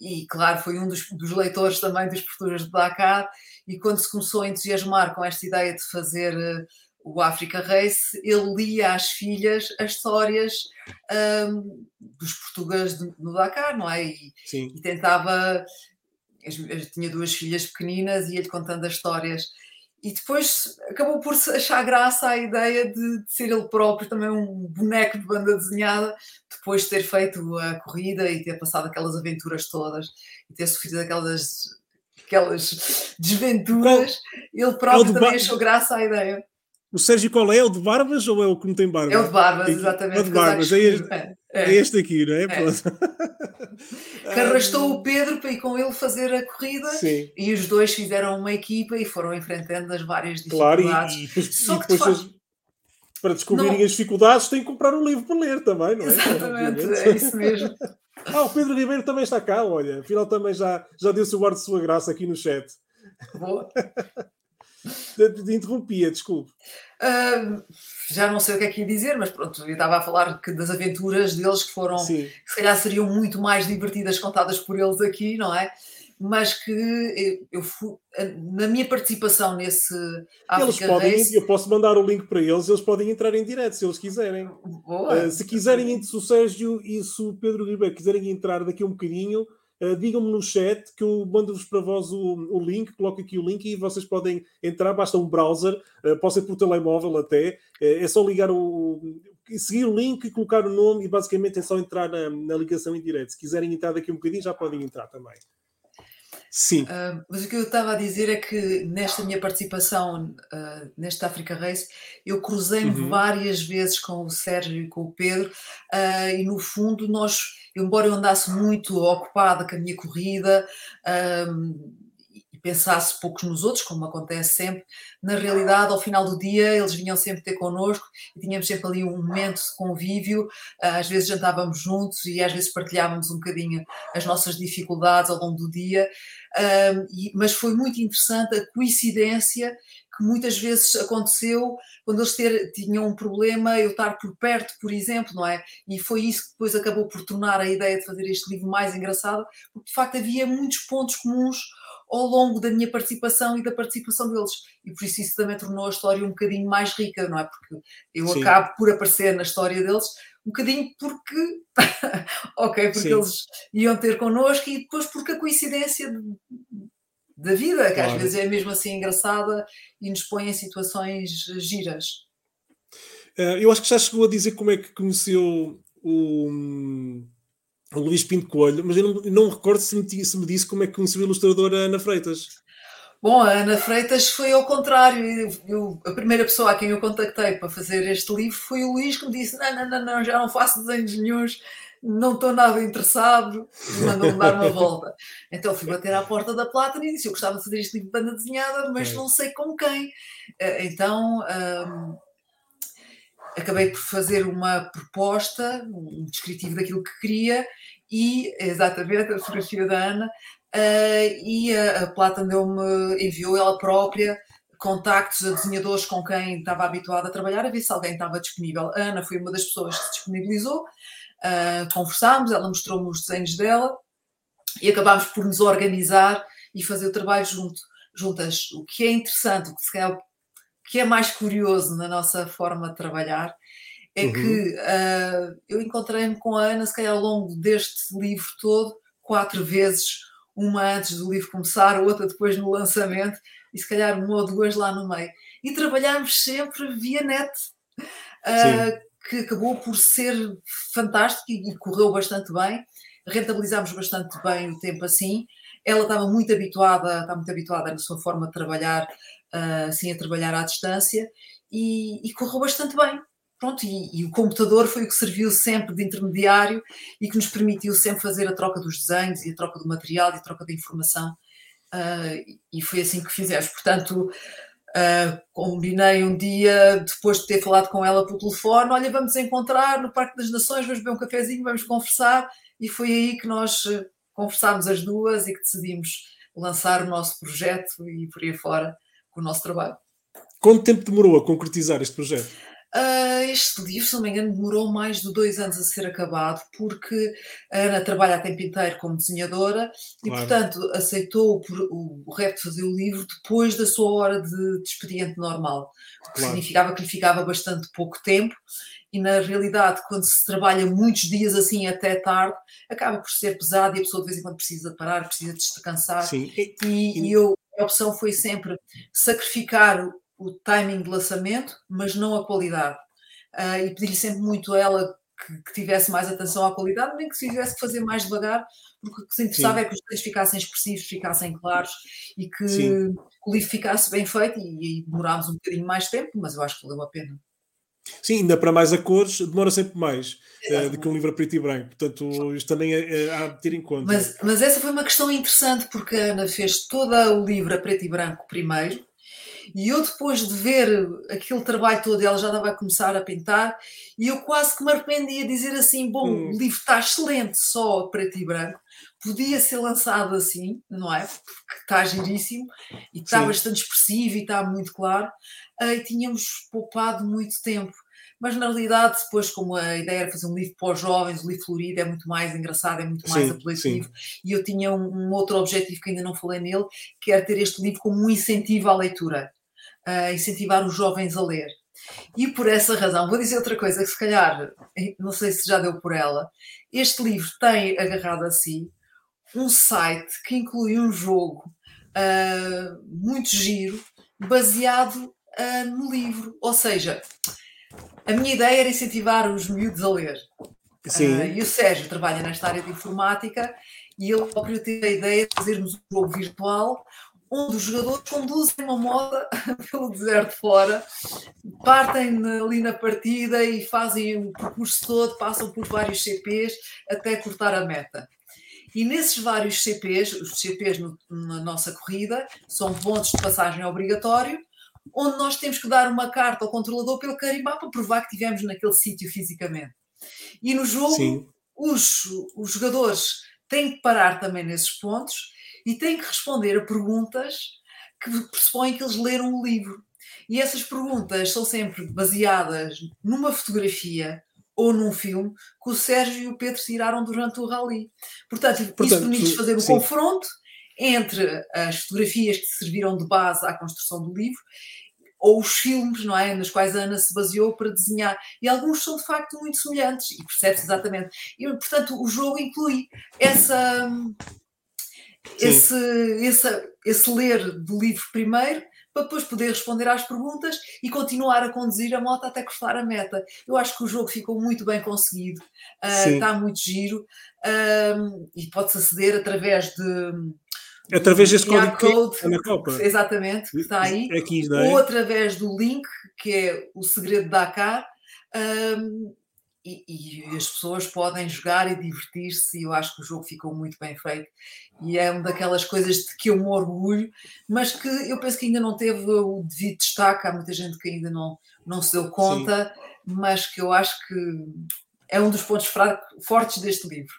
e claro, foi um dos, dos leitores também das Portugas de Dakar. E quando se começou a entusiasmar com esta ideia de fazer o Africa Race, ele lia às filhas as histórias um, dos portugueses no Dakar, não é? E, e tentava. Eu tinha duas filhas pequeninas e ia-lhe contando as histórias. E depois acabou por achar graça a ideia de, de, ser ele próprio também um boneco de banda desenhada, depois de ter feito a corrida e ter passado aquelas aventuras todas e ter sofrido aquelas, aquelas desventuras, ele próprio também achou graça à ideia. O Sérgio qual é? O de Barbas ou é o que não tem barba? É o de Barbas, exatamente. É o de Barbas, é este, é, é. este, aqui, não é? é. <laughs> Que arrastou o Pedro para ir com ele fazer a corrida Sim. e os dois fizeram uma equipa e foram enfrentando as várias dificuldades. Claro, e, e, Só que depois, faz... para descobrirem não. as dificuldades têm que comprar um livro para ler também, não é? Exatamente, é isso mesmo. <laughs> ah, o Pedro Ribeiro também está cá, olha, afinal também já, já deu-se o ar de sua graça aqui no chat. Boa. <laughs> <laughs> de, de interrompia, desculpe. Uh, já não sei o que é que ia dizer, mas pronto, eu estava a falar que das aventuras deles que foram, Sim. que se calhar seriam muito mais divertidas contadas por eles aqui, não é? Mas que eu, eu fui, na minha participação nesse Africa eles podem, Race, eu posso mandar o link para eles, eles podem entrar em direto se eles quiserem. Uh, se quiserem, se o Sérgio e se o Pedro Ribeiro quiserem entrar daqui a um bocadinho, Uh, Digam-me no chat que eu mando-vos para vós o, o, link, coloco aqui o link e vocês podem entrar, basta um browser, uh, pode ser por telemóvel até, uh, é só ligar o, seguir o link colocar o nome e basicamente é só entrar na, na ligação em direto. Se quiserem entrar daqui um bocadinho já podem entrar também. Sim. Uh, mas o que eu estava a dizer é que nesta minha participação uh, neste Africa Race, eu cruzei-me uhum. várias vezes com o Sérgio e com o Pedro, uh, e no fundo nós, embora eu andasse muito ocupada com a minha corrida, e pensasse poucos nos outros, como acontece sempre, na realidade, ao final do dia, eles vinham sempre ter connosco e tínhamos sempre ali um momento de convívio. Ah, às vezes jantávamos juntos e às vezes partilhávamos um bocadinho as nossas dificuldades ao longo do dia. mas foi muito interessante a coincidência que muitas vezes aconteceu quando eles ter, tinham um problema, eu estar por perto, por exemplo, não é? E foi isso que depois acabou por tornar a ideia de fazer este livro mais engraçado, porque de facto havia muitos pontos comuns ao longo da minha participação e da participação deles. E por isso isso também tornou a história um bocadinho mais rica, não é? Porque eu Sim. acabo por aparecer na história deles um bocadinho porque, <laughs> ok, porque Sim. eles iam ter connosco e depois porque a coincidência de, da vida, que claro. às vezes é mesmo assim engraçada e nos põe em situações giras. Uh, eu acho que já chegou a dizer como é que conheceu o, o Luís Pinto Coelho, mas eu não, não recordo se me, se me, disse como é que conheceu a ilustradora Ana Freitas. Bom, a Ana Freitas foi ao contrário. Eu, a primeira pessoa a quem eu contactei para fazer este livro foi o Luís, que me disse: Não, não, não, não já não faço desenhos nenhums, não estou nada interessado, mandou-me dar uma <laughs> volta. Então fui bater à porta da Plata e disse: Eu gostava de fazer este livro de banda desenhada, mas é. não sei com quem. Eh, então. Um, acabei por fazer uma proposta, um descritivo daquilo que queria e exatamente a fotografia da Ana uh, e a, a Plata deu-me, enviou ela própria contactos a desenhadores com quem estava habituada a trabalhar, a ver se alguém estava disponível. A Ana foi uma das pessoas que se disponibilizou, uh, conversámos, ela mostrou-me os desenhos dela e acabámos por nos organizar e fazer o trabalho junto, juntas. O que é interessante, o que se calhar que é mais curioso na nossa forma de trabalhar é uhum. que uh, eu encontrei-me com a Ana, se calhar ao longo deste livro todo, quatro vezes, uma antes do livro começar, outra depois no lançamento, e se calhar uma ou duas lá no meio. e trabalhámos sempre via net. Uh, que acabou por ser fantástico e, correu bastante bem. Rentabilizámos bastante bem o tempo assim. Ela estava muito habituada, está muito habituada na sua forma de trabalhar, assim, a trabalhar à distância, e, e correu bastante bem. Pronto, e, e, o computador foi o que serviu sempre de intermediário e que nos permitiu sempre fazer a troca dos desenhos e a troca do material e a troca da informação. Uh, e foi assim que fizemos. Portanto, uh, combinei um dia, depois de ter falado com ela por telefone, olha, vamos encontrar no Parque das Nações, vamos beber um cafezinho, vamos conversar. E foi aí que nós conversámos as duas e que decidimos lançar o nosso projeto e por aí fora o nosso trabalho. Quanto tempo demorou a concretizar este projeto? Uh, este livro, se não me engano, demorou mais de dois anos a ser acabado, porque a Ana trabalha a tempo inteiro como desenhadora e, claro. portanto, aceitou o, o repto de fazer o livro depois da sua hora de, de expediente normal, o que claro. significava que lhe ficava bastante pouco tempo. E na realidade, quando se trabalha muitos dias assim até tarde, acaba por ser pesado e a pessoa de vez em quando precisa parar, precisa descansar. Sim. E, e, e eu, a opção foi sempre sacrificar o timing de lançamento, mas não a qualidade. Uh, e pedi-lhe sempre muito a ela que, que, tivesse mais atenção à qualidade, nem que se tivesse que fazer mais devagar, porque o que se interessava Sim. é que os textos ficassem expressivos, ficassem claros e que Sim. o livro ficasse bem feito. E, e demorámos um bocadinho mais tempo, mas eu acho que valeu a pena. Sim, ainda para mais a cores, demora sempre mais uh, do que um livro a preto e branco. Portanto, isto também é, é, há de ter em conta. Mas, mas essa foi uma questão interessante, porque a Ana fez todo o livro a preto e branco primeiro, e eu, depois de ver aquele trabalho todo, ela já estava a começar a pintar, e eu quase que me arrependia de dizer assim: bom, hum. o livro está excelente, só preto e branco, podia ser lançado assim, não é? Porque está giríssimo e está Sim. bastante expressivo e está muito claro, e tínhamos poupado muito tempo. Mas na realidade, depois, como a ideia era fazer um livro para os jovens, o livro florido é muito mais engraçado, é muito mais sim, apelativo, sim. e eu tinha um, um, outro objetivo que ainda não falei nele, que era ter este livro como um incentivo à leitura uh, incentivar os jovens a ler. E por essa razão, vou dizer outra coisa que se calhar, não sei se já deu por ela, este livro tem agarrado a si um site que inclui um jogo uh, muito giro, baseado uh, no livro. Ou seja, a minha ideia era incentivar os miúdos a ler. Sim. Uh, e o Sérgio trabalha nesta área de informática e ele próprio teve a ideia de fazermos um jogo virtual onde os jogadores conduzem uma moda <laughs> pelo deserto fora, partem ali na partida e fazem o percurso todo, passam por vários CPs até cortar a meta. E nesses vários CPs, os CPs no, na nossa corrida, são pontos de passagem obrigatório, onde nós temos que dar uma carta ao controlador pelo carimbar para provar que estivemos naquele sítio fisicamente. E no jogo, os, os jogadores têm que parar também nesses pontos e têm que responder a perguntas que pressupõem que eles leram o livro. E essas perguntas são sempre baseadas numa fotografia ou num filme que o Sérgio e o Pedro tiraram durante o rally. Portanto, Portanto isso permite fazer o sim. confronto entre as fotografias que serviram de base à construção do livro ou os filmes, não é, nos quais a Ana se baseou para desenhar. E alguns são de facto muito semelhantes e percebe-se exatamente. E, portanto, o jogo inclui essa esse, esse, esse ler do livro primeiro para depois poder responder às perguntas e continuar a conduzir a moto até cruzar a meta. Eu acho que o jogo ficou muito bem conseguido, uh, está muito giro uh, e pode-se aceder através de. Através deste código code, que na Copa. Exatamente, que está aí. Aqui, é? Ou através do link, que é o segredo da Dakar. Um, e, e, as pessoas podem jogar e divertir-se, e eu acho que o jogo ficou muito bem feito. E é uma daquelas coisas de que eu me orgulho, mas que eu penso que ainda não teve o devido destaque. Há muita gente que ainda não, não se deu conta, Sim. mas que eu acho que é um dos pontos fortes deste livro.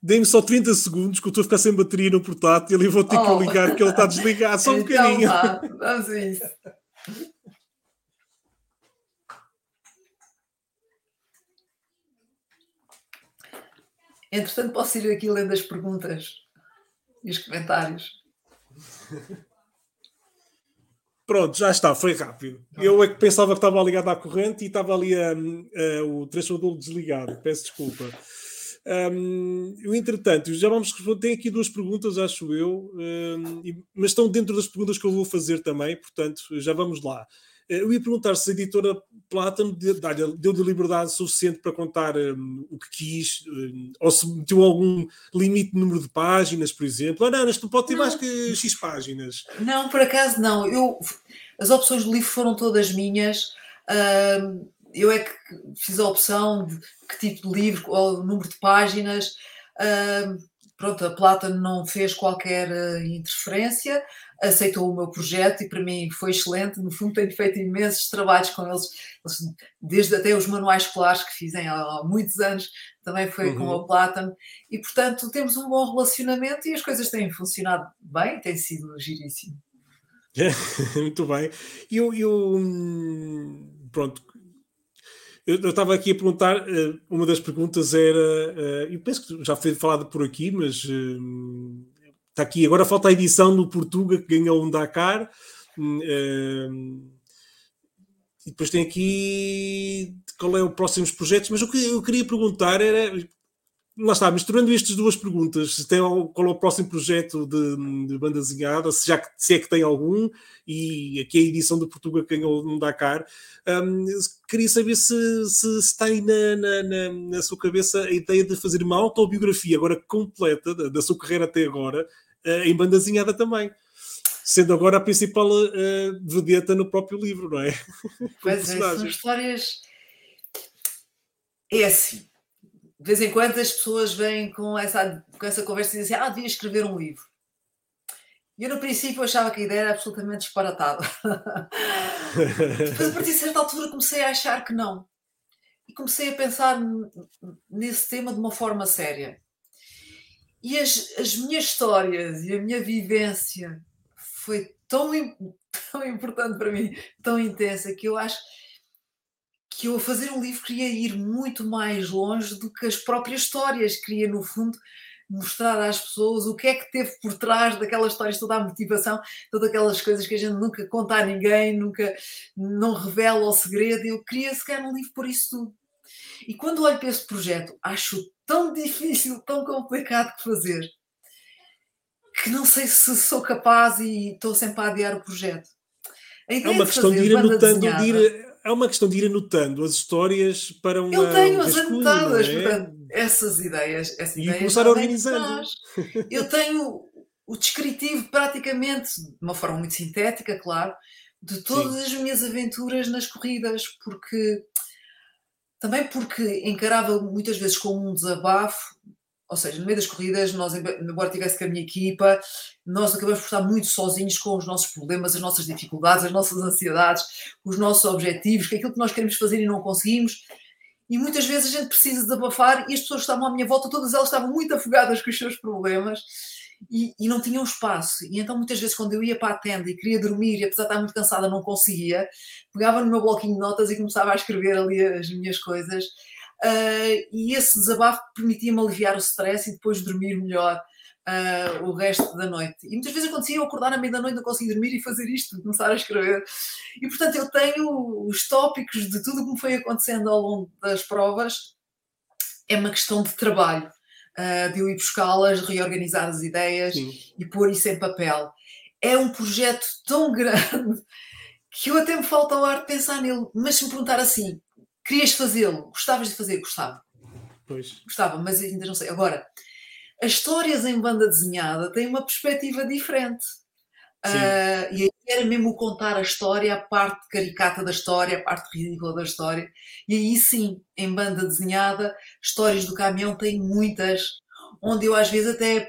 Dê-me só 30 segundos que eu estou a ficar sem bateria no portátil e vou ter oh. que ligar porque ele está desligado. Só um então, bocadinho. Vá, vamos a isso. Entretanto, posso ir aqui lendo as perguntas e os comentários. Pronto, já está, foi rápido. Eu é que pensava que estava ligado à corrente e estava ali a, a, o transformador desligado. Peço desculpa. Um, entretanto, já vamos responder. Tem aqui duas perguntas, acho eu, um, mas estão dentro das perguntas que eu vou fazer também, portanto, já vamos lá. Eh, eu ia perguntar se a editora Platinum deu-lhe liberdade suficiente para contar um, o que quis, um, ou se meteu algum limite de número de páginas, por exemplo. Ah, não, isto pode ter não. mais que X páginas. Não, por acaso não. Eu, as opções do livro foram todas minhas. Uh, eu é que fiz a opção de que tipo de livro, ou número de páginas. Uh, pronto, a Plata não fez qualquer uh, interferência, aceitou o meu projeto e para mim foi excelente. No fundo, tenho feito imensos trabalhos com eles, desde até os manuais escolares que fiz há, há muitos anos, também foi uhum. com a Plata. E portanto, temos um bom relacionamento e as coisas têm funcionado bem, tem sido giríssimo. <laughs> Muito bem. Eu, eu hum, pronto, eu estava aqui a perguntar, eh, uma das perguntas era, eh, eu penso que já foi falado por aqui, mas hum, está aqui, agora falta a edição no Portuga que ganhou um Dakar. Hum, e depois tem aqui qual é o próximos projetos, mas o que eu queria perguntar era lá está, misturando estas duas perguntas, se tem, qual é o próximo projeto de, de banda desenhada, se, já, se é que tem algum, e aqui a edição de Portugal ganhou no Dakar, um, queria saber se, se, se tem na, na, na, na, sua cabeça a ideia de fazer uma autobiografia agora completa da, da sua carreira até agora, uh, em banda desenhada também. Sendo agora a principal uh, vedeta no próprio livro, não é? <laughs> Pois é, são histórias. É assim de vez em quando as pessoas vêm com essa, com essa conversa e dizem ah, devia escrever um livro. E eu no princípio achava que a ideia era absolutamente disparatada. <laughs> Depois a partir de certa altura comecei a achar que não. E comecei a pensar nesse tema de uma forma séria. E as, as minhas histórias e a minha vivência foi tão, <laughs> tão importante para mim, tão intensa, que eu acho que eu a fazer um livro queria ir muito mais longe do que as próprias histórias, queria no fundo mostrar às pessoas o que é que teve por trás daquelas histórias, toda a motivação, todas aquelas coisas que a gente nunca conta a ninguém, nunca não revela o segredo. Eu queria sequer um livro por isso tudo. E quando olho para esse projeto, acho tão difícil, tão complicado de fazer, que não sei se sou capaz e estou sempre a adiar o projeto. é uma questão de ir anotando, de ir é uma questão de ir anotando as histórias para uma. Eu tenho-as anotadas, é? portanto, essas ideias. Essas e ideias começar a organizar. Eu tenho o descritivo praticamente, de uma forma muito sintética, claro, de todas Sim. as minhas aventuras nas corridas, porque. Também porque encarava muitas vezes como um desabafo ou seja, no meio das corridas, nós, embora tivesse com a minha equipa, nós acabamos por estar muito sozinhos com os nossos problemas, as nossas dificuldades, as nossas ansiedades, os nossos objetivos, é aquilo que nós queremos fazer e não conseguimos. E muitas vezes a gente precisa desabafar e as pessoas que estavam à minha volta, todas elas estavam muito afogadas com os seus problemas e, e, não tinham espaço. E então muitas vezes quando eu ia para a tenda e queria dormir e apesar de estar muito cansada não conseguia, pegava no meu bloquinho de notas e começava a escrever ali as minhas coisas uh, e esse desabafo permitia-me aliviar o stress e depois dormir melhor uh, o resto da noite. E muitas vezes acontecia eu acordar à meia-noite, não conseguir dormir e fazer isto, começar a escrever. E portanto eu tenho os tópicos de tudo o que me foi acontecendo ao longo das provas. É uma questão de trabalho, uh, de eu ir buscá-las, reorganizar as ideias Sim. e pôr isso em papel. É um projeto tão <laughs> grande que eu até me falta o ar de pensar nele. Mas se me perguntar assim, Querias fazê-lo? Gostavas de fazer? Gostava. Pois. Gostava, mas ainda não sei. Agora, as histórias em banda desenhada têm uma perspectiva diferente. Uh, e aí era mesmo contar a história, a parte caricata da história, a parte ridícula da história. E aí sim, em banda desenhada, histórias do caminhão têm muitas, onde eu às vezes até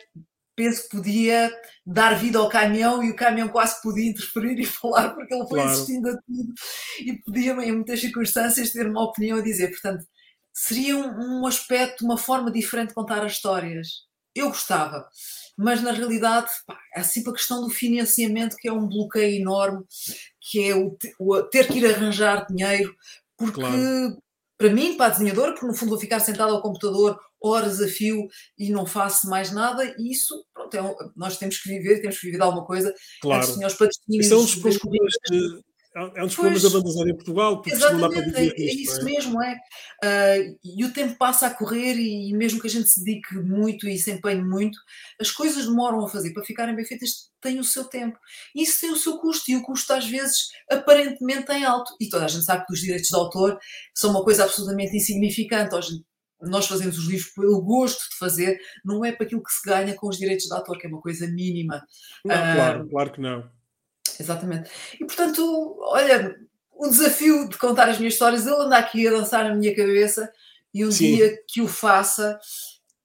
penso que podia dar vida ao caminhão e o caminhão quase podia interferir e <laughs> falar porque ele foi claro. assistindo a tudo e podia, em muitas circunstâncias, ter uma opinião a dizer. Portanto, seria um, um aspecto, uma forma diferente de contar as histórias. Eu gostava, mas na realidade pá, é sempre a questão do financiamento que é um bloqueio enorme, que é o, o ter que ir arranjar dinheiro, porque claro. para mim, para a desenhador, que no fundo vou ficar sentado ao computador horas a fio e não faço mais nada, e isso, pronto, é um, nós temos que viver, temos que viver de alguma coisa. Claro. Antes os patrocínios. Isso é um dos problemas de, é um dos problemas da banda em Portugal, porque não dá para viver é, é isso é? mesmo, é. Uh, e o tempo passa a correr e, mesmo que a gente se dedique muito e se empenhe muito, as coisas demoram a fazer para ficarem bem feitas, têm o seu tempo. E isso tem o seu custo, e o custo às vezes aparentemente é alto. E toda a gente sabe que os direitos de autor são uma coisa absolutamente insignificante. Nós fazemos os livros pelo gosto de fazer, não é para aquilo que se ganha com os direitos de autor, que é uma coisa mínima. Não, uh, claro, claro que não. Exatamente. E portanto, olha, o desafio de contar as minhas histórias, ele anda aqui a dançar na minha cabeça e um Sim. dia que o faça,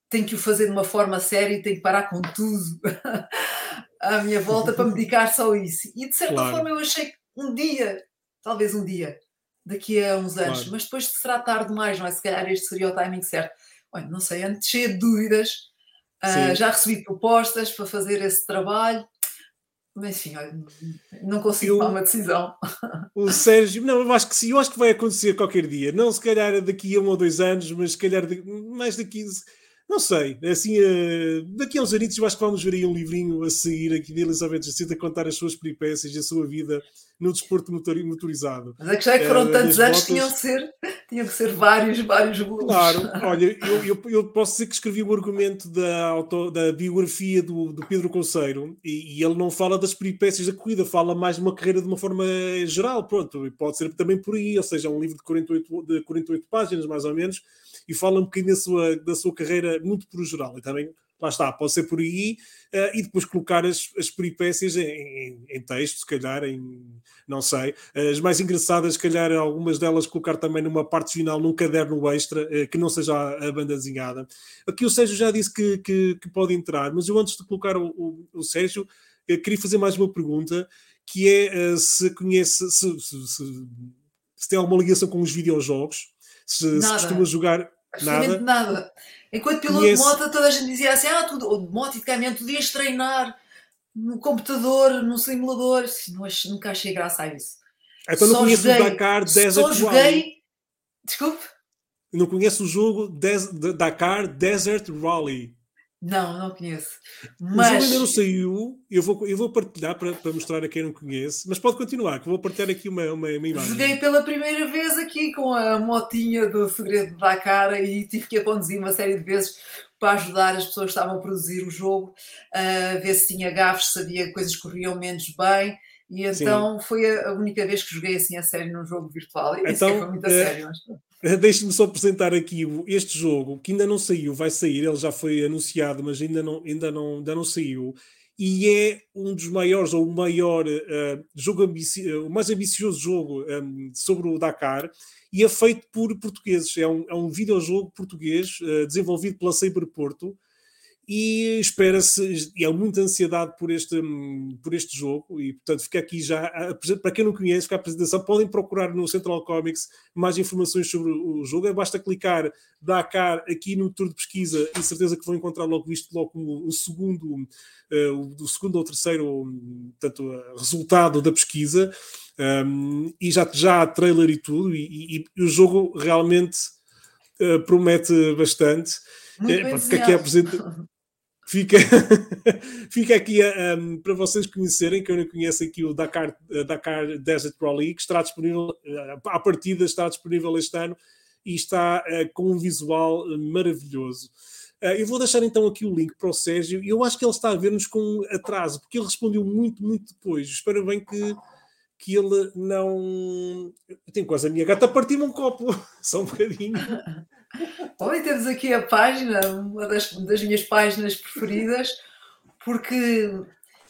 tenho que o fazer de uma forma séria e tenho que parar com tudo <laughs> à minha volta para me dedicar só a isso. E de certa claro. forma eu achei que um dia, talvez um dia, daqui a uns anos, claro. mas depois será tarde demais, não é? Se calhar este seria o timing certo. Olha, não sei, antes cheio de dúvidas, uh, já recebi propostas para fazer esse trabalho mas olha, não consigo eu, tomar uma decisão. O Sérgio, não, eu acho que sim, eu acho que vai acontecer qualquer dia. Não se calhar daqui a um ou dois anos, mas se calhar mais daqui. Não sei, assim, uh, daqui a uns anos eu acho que vamos ver aí um livrinho a sair aqui de Elizabeth Jacinto a contar as suas peripécias e a sua vida no desporto motorizado. Mas é que já é que foram uh, tantos anos que tinham que ser, tinham que ser vários, vários volumes. Claro, <laughs> olha, eu, eu, eu, posso dizer que escrevi o argumento da, auto, da biografia do, do Pedro Conceiro e, e, ele não fala das peripécias da corrida, fala mais de uma carreira de uma forma geral, pronto, pode ser também por aí, ou seja, um livro de 48, de 48 páginas, mais ou menos, e fala um bocadinho da sua, da sua carreira muito por geral. E também, lá está, pode ser por aí, uh, e depois colocar as, as peripécias em, em, em, texto, se calhar, em não sei. As mais engraçadas, se calhar, algumas delas colocar também numa parte final, num caderno extra, uh, que não seja a, a, banda desenhada. Aqui o Sérgio já disse que, que, que pode entrar, mas eu antes de colocar o, o, o Sérgio, queria fazer mais uma pergunta, que é uh, se conhece, se, se, se, se tem alguma ligação com os videojogos, se, se costuma jogar Absolutamente nada. nada. Enquanto piloto Conheço... de moto, toda a gente dizia assim: ah, tu, de moto e de caminhão, tu podias treinar no computador, no simulador. Não, nunca achei graça a isso. Então não conheço joguei, o Dakar Desert Só joguei. Desculpe? Não conheço o jogo Des... Dakar Desert Rally. Não, não conheço. Mas... O ainda não saiu. Eu vou, eu vou partilhar para, para mostrar a quem não conhece. Mas pode continuar, que vou partilhar aqui uma, uma, uma imagem. Joguei pela primeira vez aqui com a motinha do Segredo da Cara e tive que a conduzir uma série de vezes para ajudar as pessoas que estavam a produzir o jogo, a ver se tinha gafes, sabia que coisas corriam menos bem. E então Sim. foi a única vez que joguei assim a sério num jogo virtual. E então, foi muito a é... sério. Mas... <laughs> Deixe-me só apresentar aqui este jogo que ainda não saiu, vai sair, ele já foi anunciado, mas ainda não, ainda não, ainda não saiu. E é um dos maiores, ou o maior uh, jogo, ambici o mais ambicioso jogo um, ehm, sobre o Dakar, e é feito por portugueses. É um, é um videojogo português uh, desenvolvido pela Saber Porto, e espera-se, e há muita ansiedade por este, por este jogo, e portanto fica aqui já, para quem não conhece, fica a apresentação, podem procurar no Central Comics mais informações sobre o jogo, é basta clicar Dakar aqui no tour de pesquisa e certeza que vão encontrar logo isto, logo o, segundo, uh, o segundo ou terceiro portanto, resultado da pesquisa, um, e já, já há trailer e tudo, e, e, e o jogo realmente uh, promete bastante. Muito é, porque aqui apresenta, <laughs> Fica, <laughs> fica aqui um, para vocês conhecerem, que eu não conheço aqui o Dakar, Dakar Desert Rally, que estará disponível, uh, à partida está disponível este ano e está uh, com um visual maravilhoso. Uh, eu vou deixar então aqui o link para o Sérgio e eu acho que ele está a ver-nos com atraso, porque ele respondeu muito, muito depois. Espero bem que, que ele não. Eu tenho quase a minha gata a partir-me um copo, <laughs> só um bocadinho. <laughs> E temos aqui a página, uma das, das minhas páginas preferidas, porque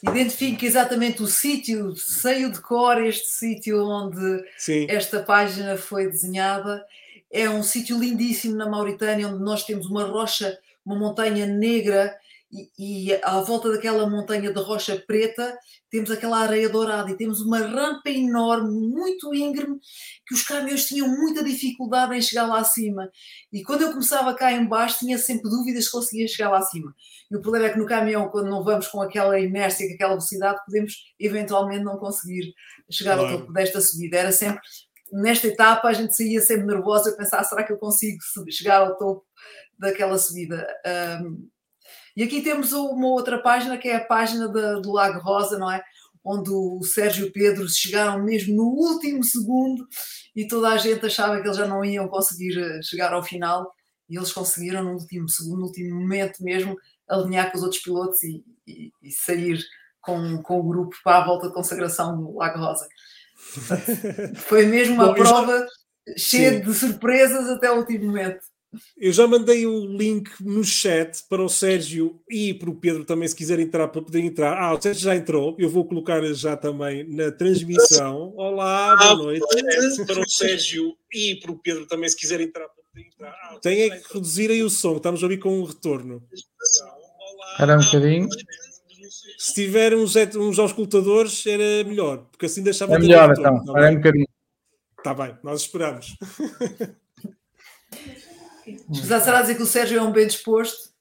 identifica exatamente o sítio, sei o decor, este sítio onde Sim. esta página foi desenhada. É um sítio lindíssimo na Mauritânia, onde nós temos uma rocha, uma montanha negra e, e, à volta daquela montanha de rocha preta temos aquela areia dourada e temos uma rampa enorme, muito íngreme, que os caminhões tinham muita dificuldade em chegar lá acima. E quando eu começava cá embaixo tinha sempre dúvidas se conseguia chegar lá acima. E o problema é que no caminhão, quando não vamos com aquela inércia, com aquela velocidade, podemos eventualmente não conseguir chegar claro. ao topo desta subida. Era sempre, nesta etapa, a gente saía sempre nervosa, a pensar, será que eu consigo chegar ao topo daquela subida? Um, e aqui temos uma outra página, que é a página de, do Lago Rosa, não é? onde o Sérgio e o Pedro chegaram mesmo no último segundo e toda a gente achava que eles já não iam conseguir eh, chegar ao final e eles conseguiram no último segundo, no último momento mesmo, alinhar com os outros pilotos e, e, e sair com, com o grupo para a volta de consagração do Lago Rosa. <laughs> Foi mesmo uma Bom, prova cheia de surpresas até o último momento. Eu já mandei o link no chat para o Sérgio e para o Pedro também, se quiser entrar, para poder entrar. Ah, o Sérgio já entrou, eu vou colocar já também na transmissão. Olá, boa noite. Para o Sérgio e para o Pedro também, se quiser entrar, para poder entrar. Ah, Tem é que reduzir aí o som, estamos a ouvir com um retorno. Espera um bocadinho. Se tiver uns, uns auscultadores, era melhor, porque assim deixava. É melhor, então. Espera um bocadinho. Está bem, nós esperamos. <laughs> Já será dizer que o Sérgio é um bem disposto.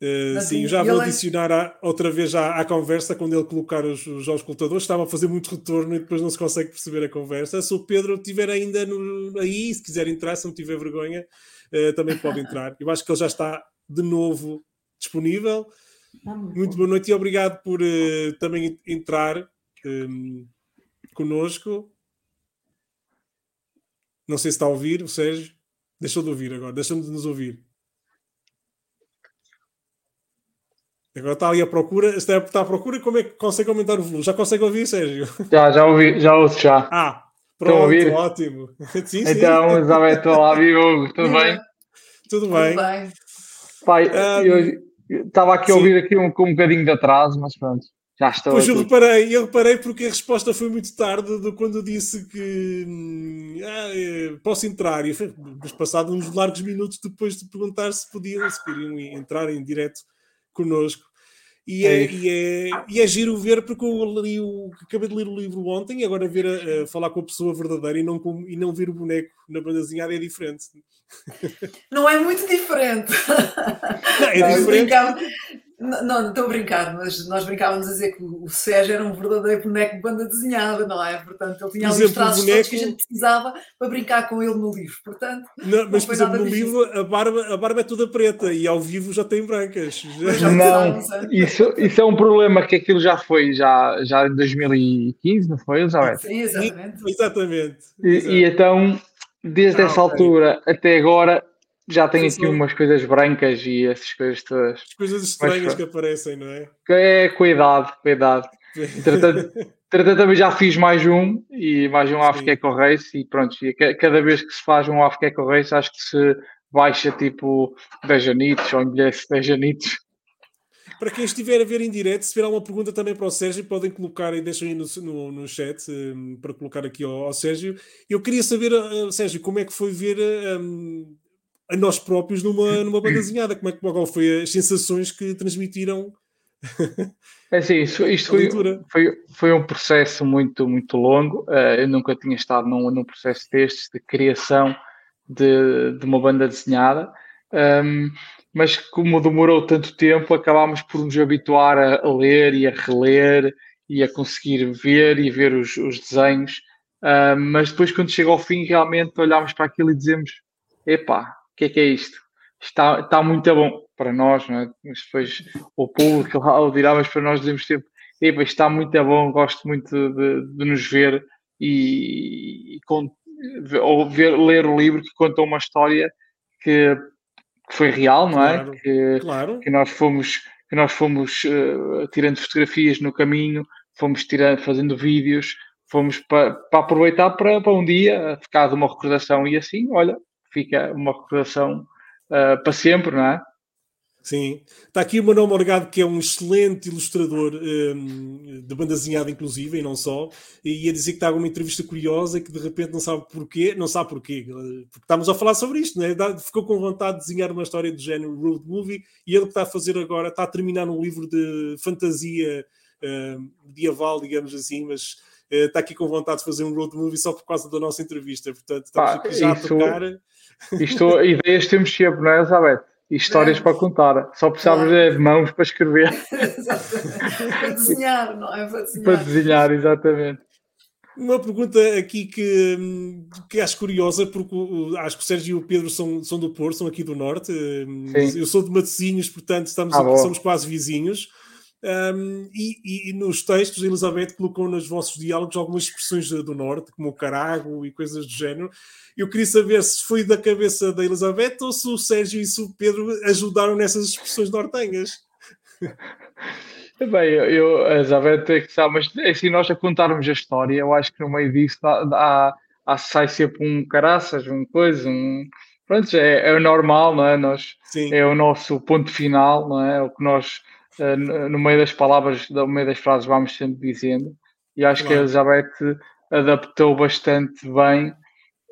Uh, sim, eu já vou adicionar a, outra vez à, à, conversa quando ele colocar os, os auscultadores. Estava a fazer muito retorno e depois não se consegue perceber a conversa. Se o Pedro estiver ainda no, aí, se quiser entrar, se não tiver vergonha, uh, também pode entrar. Eu acho que ele já está de novo disponível. Muito boa noite e obrigado por uh, também entrar um, connosco. Não sei se está a ouvir, o Sérgio. Deixou de ouvir agora, deixou de nos ouvir. Agora está ali à procura, está, está à procura como é que consegue aumentar o volume? Já consegue ouvir, Sérgio? Já, já ouvi, já ouço já. Ah, pronto, ótimo. <laughs> sim, então, sim. Elizabeth, olá, vivo, tudo bem? <laughs> Tudo bem. Tudo bem. Pai, um, eu estava aqui a ouvir aqui um, com um bocadinho de atraso, mas pronto. Já estou. Pois aqui. eu reparei, eu reparei porque a resposta foi muito tarde de quando disse que hum, ah, é, posso entrar. E foi passado uns largos minutos depois de perguntar se podiam, se queriam entrar em direto connosco. E é, é, e, é, e é giro ver, porque eu li o, acabei de ler o livro ontem e agora ver a, a falar com a pessoa verdadeira e não, com, e não ver o boneco na banda desenhada é diferente. Não é muito diferente. Não, é diferente. Não, não, estou a brincar, mas nós brincávamos a dizer que o Sérgio era um verdadeiro boneco de banda desenhada, não é? Portanto, ele tinha ali os traços boneco... todos que a gente precisava para brincar com ele no livro. Portanto, não, mas, por exemplo, no livro a barba, a barba é toda preta e ao vivo já tem brancas. Já não, isso, isso é um problema que aquilo já foi já, já em 2015, não foi, Elizabeth? Sim, exatamente. exatamente. E, e então, desde ah, essa okay. altura até agora, já tem aqui umas coisas brancas e essas coisas todas. As coisas estranhas Mas, que aparecem, não é? É, cuidado, cuidado. <laughs> Entretanto, entretanto, também já fiz mais um e mais um AFK Eco Race e pronto, e cada vez que se faz um AFK Eco Race acho que se baixa tipo 10 anitos ou envelhece 10 anitos. Para quem estiver a ver em direto, se tiver alguma pergunta também para o Sérgio, podem colocar e deixem aí no, no, no chat um, para colocar aqui ao, ao, Sérgio. Eu queria saber, uh, Sérgio, como é que foi ver um, a nós próprios numa, numa banda desenhada. Como é que qual foi as sensações que transmitiram? É assim, isto, isto foi, foi, foi, um processo muito, muito longo. Uh, eu nunca tinha estado num, num processo destes de criação de, de uma banda desenhada. Um, mas como demorou tanto tempo, acabámos por nos habituar a, a, ler e a reler e a conseguir ver e ver os, os desenhos. Uh, mas depois, quando chega ao fim, realmente olhámos para aquilo e dizemos: epá, que é que é isto? Está, está muito bom para nós, não é? mas depois o público lá o dirá, mas para nós dizemos sempre, Epa, está muito bom, gosto muito de, de nos ver e, e com, ou ver, ler o livro que conta uma história que, que foi real, não é? Claro, que, claro. que nós fomos, que nós fomos uh, tirando fotografias no caminho, fomos tirando, fazendo vídeos, fomos para, para aproveitar para, para um dia ficar de uma recordação e assim, olha, fica uma recordação uh, para sempre, não é? Sim. Está aqui o Manuel Morgado, que é um excelente ilustrador um, de banda desenhada, inclusive, e não só, e ia dizer que está alguma entrevista curiosa e que de repente não sabe porquê, não sabe porquê, porque estamos a falar sobre isto, né? ficou com vontade de desenhar uma história do género road movie, e ele que está a fazer agora, está a terminar num livro de fantasia uh, medieval, digamos assim, mas uh, está aqui com vontade de fazer um road movie só por causa da nossa entrevista, portanto estamos aqui já isso... a tocar isto, ideias temos sempre, não é, Elizabeth? E histórias é. para contar. Só precisamos claro. de mãos para escrever. <laughs> para desenhar, não é? Para desenhar. Para desenhar, exatamente. Uma pergunta aqui que, que acho curiosa, porque acho que o Sérgio e o Pedro são, são do Porto, são aqui do Norte. Sim. Eu sou de Matosinhos, portanto estamos, ah, somos quase vizinhos. Um, e, e, nos textos, Elizabeth colocou nos vossos diálogos algumas expressões do norte, como o carago e coisas do género. Eu queria saber se foi da cabeça da Elizabeth ou se o Sérgio e se o Pedro ajudaram nessas expressões nortenhas. <laughs> Bem, eu, a Elizabeth é que sabe, mas é assim, nós a contarmos a história, eu acho que no meio disso há, há, sai sempre um caraças, um coisa, um. Pronto, é, é normal, não é? Nós, é o nosso ponto final, não é? O que nós no meio das palavras, no meio das frases, vamos sempre dizendo. E acho claro. que a Elizabeth adaptou bastante bem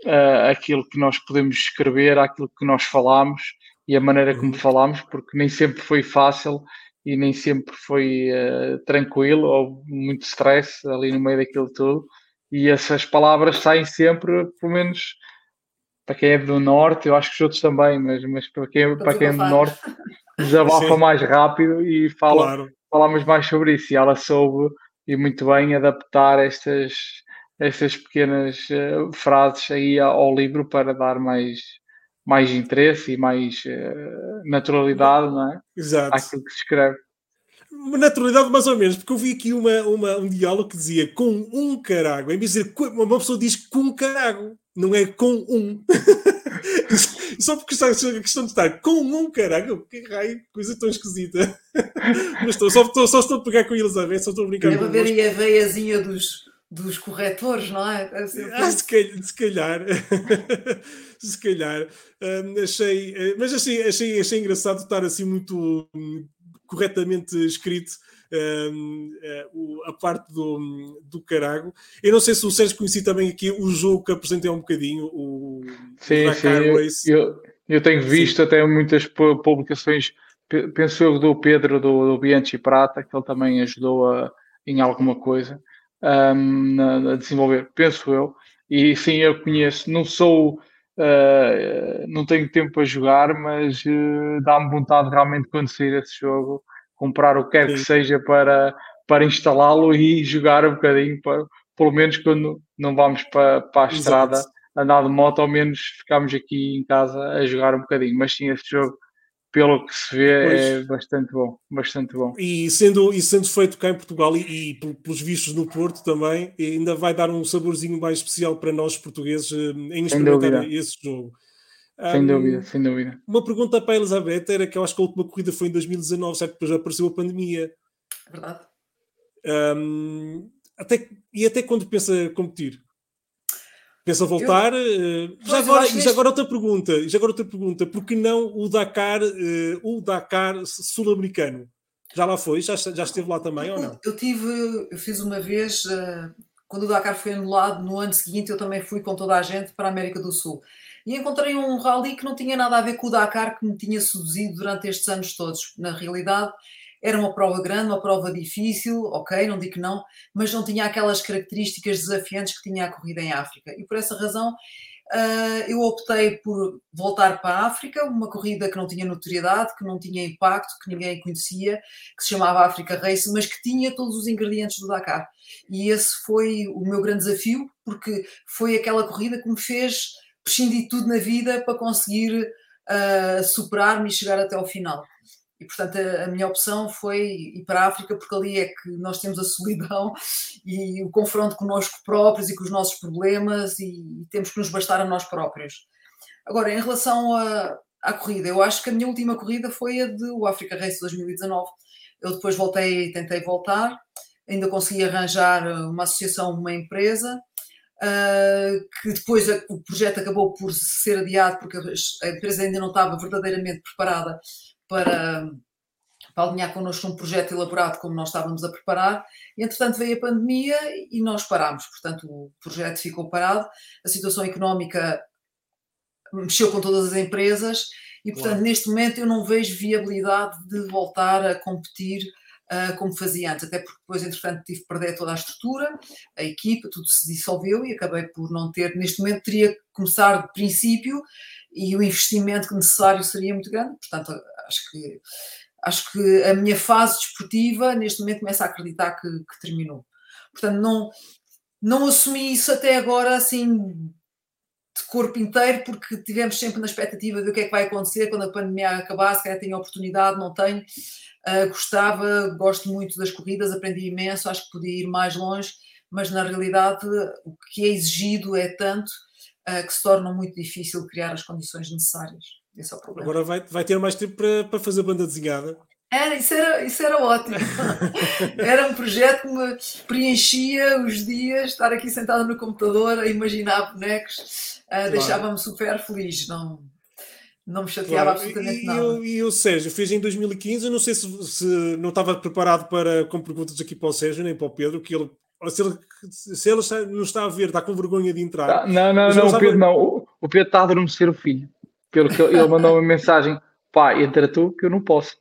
uh, aquilo que nós podemos escrever, aquilo que nós falamos e a maneira como uhum. falamos, porque nem sempre foi fácil e nem sempre foi uh, tranquilo ou muito stress ali no meio daquilo tudo. E essas palavras saem sempre, pelo menos para quem é do norte, eu acho que os outros também, mas, mas para, quem, para quem é do norte, <laughs> desabafa mais rápido e fala, claro. falamos mais sobre isso. E ela soube e muito bem adaptar estas, estas pequenas uh, frases aí ao livro para dar mais, mais interesse e mais uh, naturalidade não é? Exato. àquilo que se escreve. Naturalidade, mais ou menos, porque eu vi aqui uma, uma, um diálogo que dizia com um carago, em vez de dizer uma pessoa diz com carago, não é com um. <laughs> Só porque está a questão de estar com um carago, que raio, coisa tão esquisita. <laughs> Mas estou, só, estou, só estou a pegar com a Elizabeth, só estou a brincar Deve haver aí a veiazinha dos, dos corretores, não é? Ah, se calhar. Se calhar, <laughs> se calhar. Um, achei, eh, mas achei, achei, achei engraçado estar assim muito hum, corretamente escrito uh, a parte do, do Carago. Eu não sei se o Sérgio conhecia também aqui o jogo que apresentei um bocadinho, o, sim, sim, eu, eu, tenho visto sim. até muitas publicações, penso eu, do Pedro do, do Bianchi Prata, que ele também ajudou a, em alguma coisa um, a desenvolver, penso eu. E sim, eu conheço, não sou. Uh, não tenho tempo a jogar, mas uh, dá-me vontade realmente quando sair esse jogo comprar o que quer Sim. que seja para, para instalá-lo e jogar um bocadinho, para, pelo menos quando não vamos para, para a estrada andar de moto, ao menos ficamos aqui em casa a jogar um bocadinho. Mas sim, este jogo, pelo que se vê, pois. é bastante bom, bastante bom. E sendo, e sendo feito cá em Portugal e, e pelos vistos no Porto também, ainda vai dar um saborzinho mais especial para nós portugueses eh, em experimentar esse jogo. Sem um, dúvida, sem dúvida. Uma pergunta para a Elizabeth era que eu acho que a última corrida foi em 2019, certo? Depois apareceu a pandemia. É verdade. Um, até, e até quando pensa competir? Pensa voltar? Eu, uh, já, agora, já agora outra pergunta, já agora outra pergunta, por que não o Dakar, uh, o Dakar sul-americano? Já lá foi? Já, já esteve lá também eu, ou não? Eu tive, eu fiz uma vez, uh, quando o Dakar foi anulado, no ano seguinte eu também fui com toda a gente para a América do Sul e encontrei um rally que não tinha nada a ver com o Dakar que me tinha seduzido durante estes anos todos. Na realidade, era uma prova grande, uma prova difícil, ok, não digo que não, mas não tinha aquelas características desafiantes que tinha a corrida em África. E por essa razão uh, eu optei por voltar para a África, uma corrida que não tinha notoriedade, que não tinha impacto, que ninguém conhecia, que se chamava África Race, mas que tinha todos os ingredientes do Dakar. E esse foi o meu grande desafio, porque foi aquela corrida que me fez prescindi tudo na vida para conseguir uh, superar-me e chegar até ao final. E, portanto, a, a, minha opção foi ir para a África, porque ali é que nós temos a solidão <laughs> e o confronto connosco próprios e com os nossos problemas e, e temos que nos bastar a nós próprios. Agora, em relação a, à corrida, eu acho que a minha última corrida foi a do Africa Race 2019. Eu depois voltei, tentei voltar, ainda consegui arranjar uma associação, uma empresa, que depois a, o projeto acabou por ser adiado porque a empresa ainda não estava verdadeiramente preparada para, para alinhar connosco um projeto elaborado como nós estávamos a preparar. E, entretanto, veio a pandemia e nós parámos. Portanto, o projeto ficou parado, a situação económica mexeu com todas as empresas e, portanto, claro. neste momento eu não vejo viabilidade de voltar a competir uh, como fazia antes, até porque depois, entretanto, tive que perder toda a estrutura, a equipa, tudo se dissolveu e acabei por não ter, neste momento teria que começar de princípio e o investimento necessário seria muito grande, portanto, acho que acho que a minha fase desportiva neste momento começa a acreditar que, que terminou. Portanto, não, não assumi isso até agora assim de corpo inteiro, porque tivemos sempre na expectativa de o que é que vai acontecer quando a pandemia acabar, se calhar tenho oportunidade, não tenho. Uh, gostava, gosto muito das corridas, aprendi imenso, acho que podia ir mais longe, mas na realidade o que é exigido é tanto uh, que se torna muito difícil criar as condições necessárias. Esse é o problema. Agora vai, vai ter mais tempo para, para fazer banda desenhada. Era, isso era, isso era ótimo. <laughs> era um projeto que me preenchia os dias, estar aqui sentada no computador a imaginar bonecos, uh, deixava-me super feliz. Não, não me chateava claro. absolutamente e, nada. E o Sérgio fez em 2015, eu não sei se, se, não estava preparado para, com perguntas aqui para o Sérgio nem para o Pedro, que ele, se ele, se ele está, não está a ver, está com vergonha de entrar. Ah, não, não, não, o Pedro não, o, o Pedro está a adormecer o filho, pelo que ele mandou uma mensagem, pá, entra tu que eu não posso.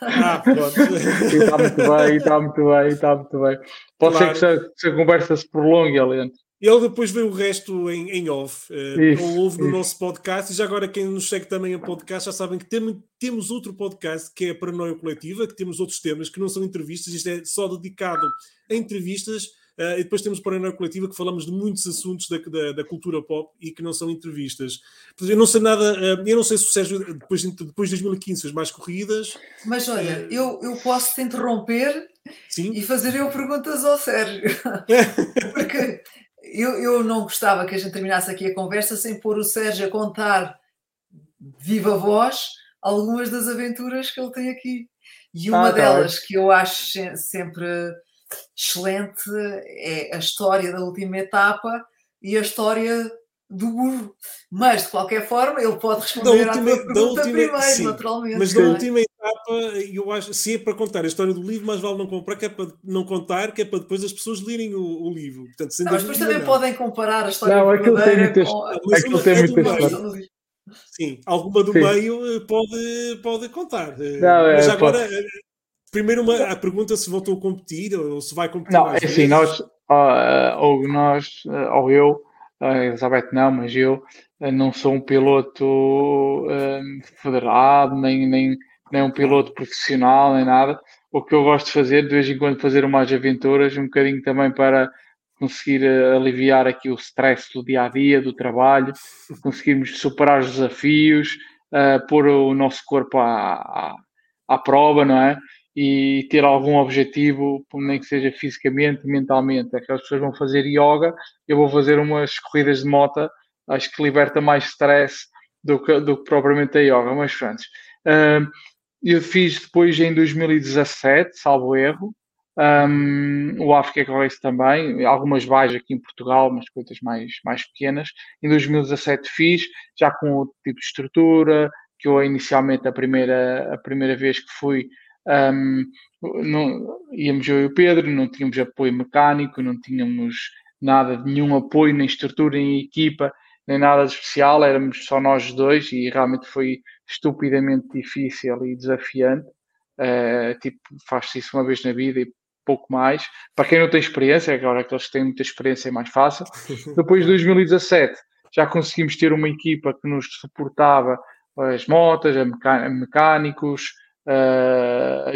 Ah, pronto. <laughs> e está muito bem, está muito bem, está muito bem. Pode claro. ser que se a conversa se prolongue ali dentro. Ele depois vê o resto em, em off, uh, isso, ou ouve no nosso podcast. E já agora, quem nos segue também a podcast, já sabem que tem, temos outro podcast que é a Paranoia Coletiva, que temos outros temas que não são entrevistas, isto é só dedicado a entrevistas. Uh, e depois temos Paranoia Coletiva, que falamos de muitos assuntos da, da, da, cultura pop e que não são entrevistas. Eu não sei nada, uh, eu não sei se o Sérgio, depois, depois de 2015, fez mais corridas. Mas olha, uh, eu, eu posso te interromper Sim? e fazer eu perguntas ao Sérgio. <laughs> Porque eu, eu não gostava que a gente terminasse aqui a conversa sem pôr o Sérgio a contar viva voz algumas das aventuras que ele tem aqui. E uma ah, tá delas que eu acho sempre excelente é a história da última etapa e a história do burro. Mas, de qualquer forma, ele pode responder da última, à pergunta última, primeiro, sim, naturalmente. Mas da é? última etapa, eu acho, se é para contar a história do livro, mais vale não comprar, que é para não contar, que é para depois as pessoas lerem o, o livro. Portanto, não, mas depois também não. podem comparar a história não, aquilo tem muitas, com... Aquilo tem muitas Sim, alguma do sim. meio eh, pode, pode contar. Eh, não, é, mas agora, pode. Eh, primeiro uma, a pergunta se voltou a competir ou se vai competir. Não, é assim, nós, ou nós, ou eu, Elizabeth não, mas eu não sou um piloto um, federado, nem, nem, nem um piloto profissional, nem nada. O que eu gosto de fazer, de vez em quando, fazer umas aventuras, um bocadinho também para conseguir uh, aliviar aqui o stress do dia a dia, do trabalho, conseguirmos superar os desafios, uh, pôr o nosso corpo à, à, à prova, não é? E ter algum objetivo, nem que seja fisicamente, mentalmente. Aquelas pessoas vão fazer yoga, eu vou fazer umas corridas de moto, acho que liberta mais stress do que, do que propriamente a yoga, mas pronto. Uh, eu fiz depois em 2017, salvo erro, um, o África Race também, algumas baixas aqui em Portugal, mas coisas mais, mais pequenas. Em 2017 fiz, já com outro tipo de estrutura, que eu inicialmente a primeira, a primeira vez que fui um, não, íamos eu e o Pedro, não tínhamos apoio mecânico, não tínhamos nada, nenhum apoio, nem estrutura, nem equipa, nem nada de especial, éramos só nós dois e realmente foi estupidamente difícil e desafiante. Uh, tipo, faz-se isso uma vez na vida e pouco mais. Para quem não tem experiência, agora aqueles que têm muita experiência é mais fácil. <laughs> Depois de 2017 já conseguimos ter uma equipa que nos suportava as motas, a mecânicos, uh,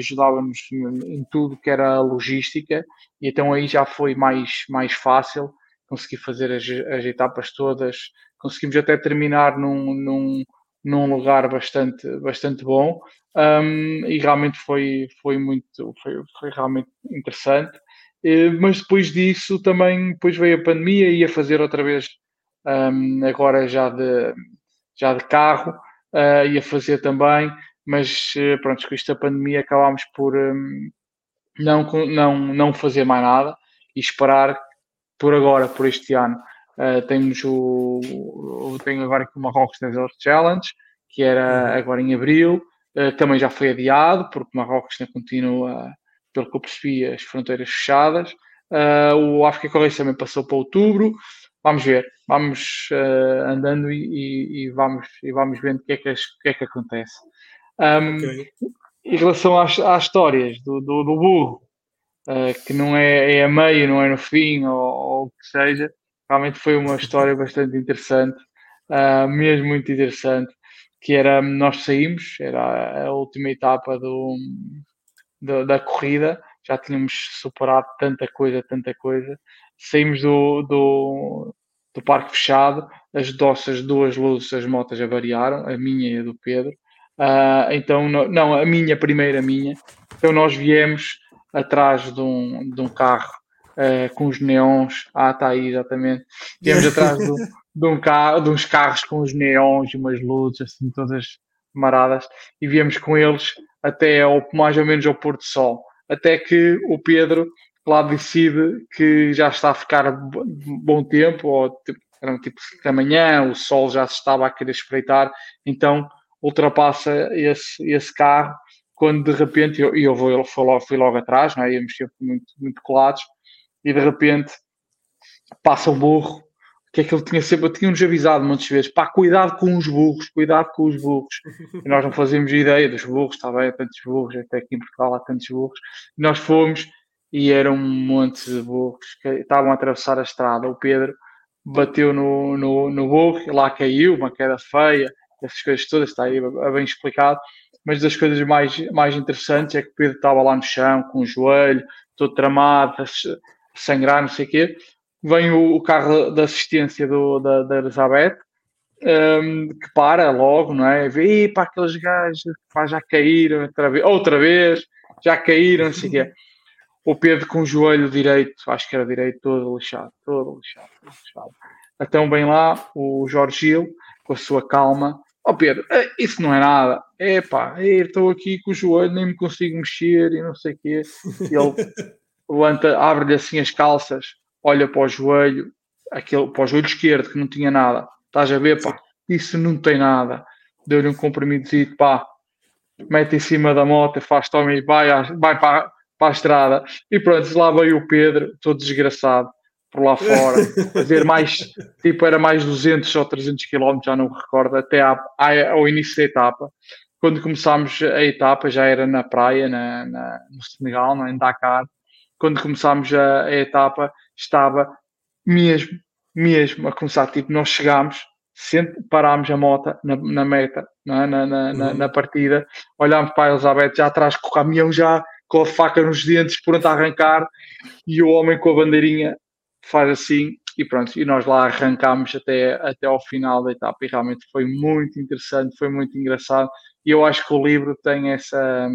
em tudo que era logística e então aí já foi mais, mais fácil conseguir fazer as, as etapas todas. Conseguimos até terminar num, num, num lugar bastante, bastante bom um, e realmente foi, foi muito, foi, foi realmente interessante. Uh, mas depois disso também depois veio a pandemia e ia fazer outra vez um, agora já de, já de carro, uh, ia fazer também mas eh, pronto, com esta pandemia acabámos por um, não, não, não fazer mais nada e esperar por agora, por este ano. Uh, temos o, o, tenho agora aqui o Marrocos Desert Challenge, que era uhum. agora em abril, uh, também já foi adiado, porque Marrocos ainda continua, pelo que eu percebi, as fronteiras fechadas. Uh, o África Correia também passou para outubro. Vamos ver, vamos andando e, e, e, vamos, e vamos vendo o que é que, o que, é que acontece. Um, okay. Em relação às, às histórias do, do, do burro, uh, que não é, é a meio, não é no fim, ou, ou o que seja, realmente foi uma história <laughs> bastante interessante, uh, mesmo muito interessante, que era, nós saímos, era a última etapa do, do, da corrida, já tínhamos superado tanta coisa, tanta coisa, saímos do, do, do parque fechado, as nossas duas luzes das motas avariaram, a minha e a do Pedro, Uh, então, não, não, a minha, primeira minha, Então nós viemos atrás de um, de um carro uh, com os neons. Ah, está aí, exatamente. Viemos atrás de, de, um carro, de uns carros com os neons e umas luzes assim todas maradas e viemos com eles até ao, mais ou menos ao pôr do sol. Até que o Pedro lá decide que já está a ficar bom tempo, ou tipo, era um tipo da manhã, o sol já se estava a querer espreitar, então ultrapassa esse, esse carro, quando de repente, e eu, eu vou, fui, logo, fui logo atrás, não é? íamos sempre muito, muito colados, e de repente passa o burro, que é que ele tinha sempre, tinha-nos avisado muitas vezes, pá, cuidado com os burros, cuidado com os burros. E nós não fazíamos ideia dos burros, está bem, há tantos burros, até aqui em Portugal há tantos burros. E nós fomos e era um monte de burros que estavam a atravessar a estrada. O Pedro bateu no, no, no burro, lá caiu, uma queda feia, essas coisas todas, está aí bem explicado. Mas das coisas mais, mais interessantes é que o Pedro estava lá no chão, com o joelho, todo tramado, a sangrar, não sei o quê vem o, o carro da assistência do, da, da Elizabeth, um, que para logo, não é? Vê, para aqueles gajos pá, já caíram outra vez, outra vez, já caíram, não sei o quê. O Pedro com o joelho direito, acho que era direito, todo lixado, todo lixado, todo lixado. Então bem lá o Jorge Gil, com a sua calma, ó oh, Pedro, eh, isso não é nada, é pá, estou aqui com o joelho, nem me consigo mexer e não sei o quê. E ele <laughs> levanta, abre-lhe assim as calças, olha para o joelho, aquele, para o joelho esquerdo que não tinha nada. Estás a ver, pá, isso não tem nada. Deu-lhe um comprimidozito, pá, mete em cima da moto, faz tome e vai, vai para, para a estrada. E pronto, lá veio o Pedro, todo desgraçado, por lá fora, fazer mais, tipo, era mais 200 ou 300 km, já não me recordo, até à, ao início da etapa. Quando começámos a etapa, já era na praia, na, na no Senegal, em Dakar. Quando começámos a, a etapa, estava mesmo, mesmo a começar. Tipo, nós chegámos, parámos a moto na, na meta, é? na, na, na, uhum. na, partida, olhámos para a Elizabeth já atrás com o caminhão já com a faca nos dentes, pronto a arrancar, e o homem com a bandeirinha faz assim, e pronto, e nós lá arrancámos até, até ao final da etapa, e realmente foi muito interessante, foi muito engraçado, e eu acho que o livro tem essa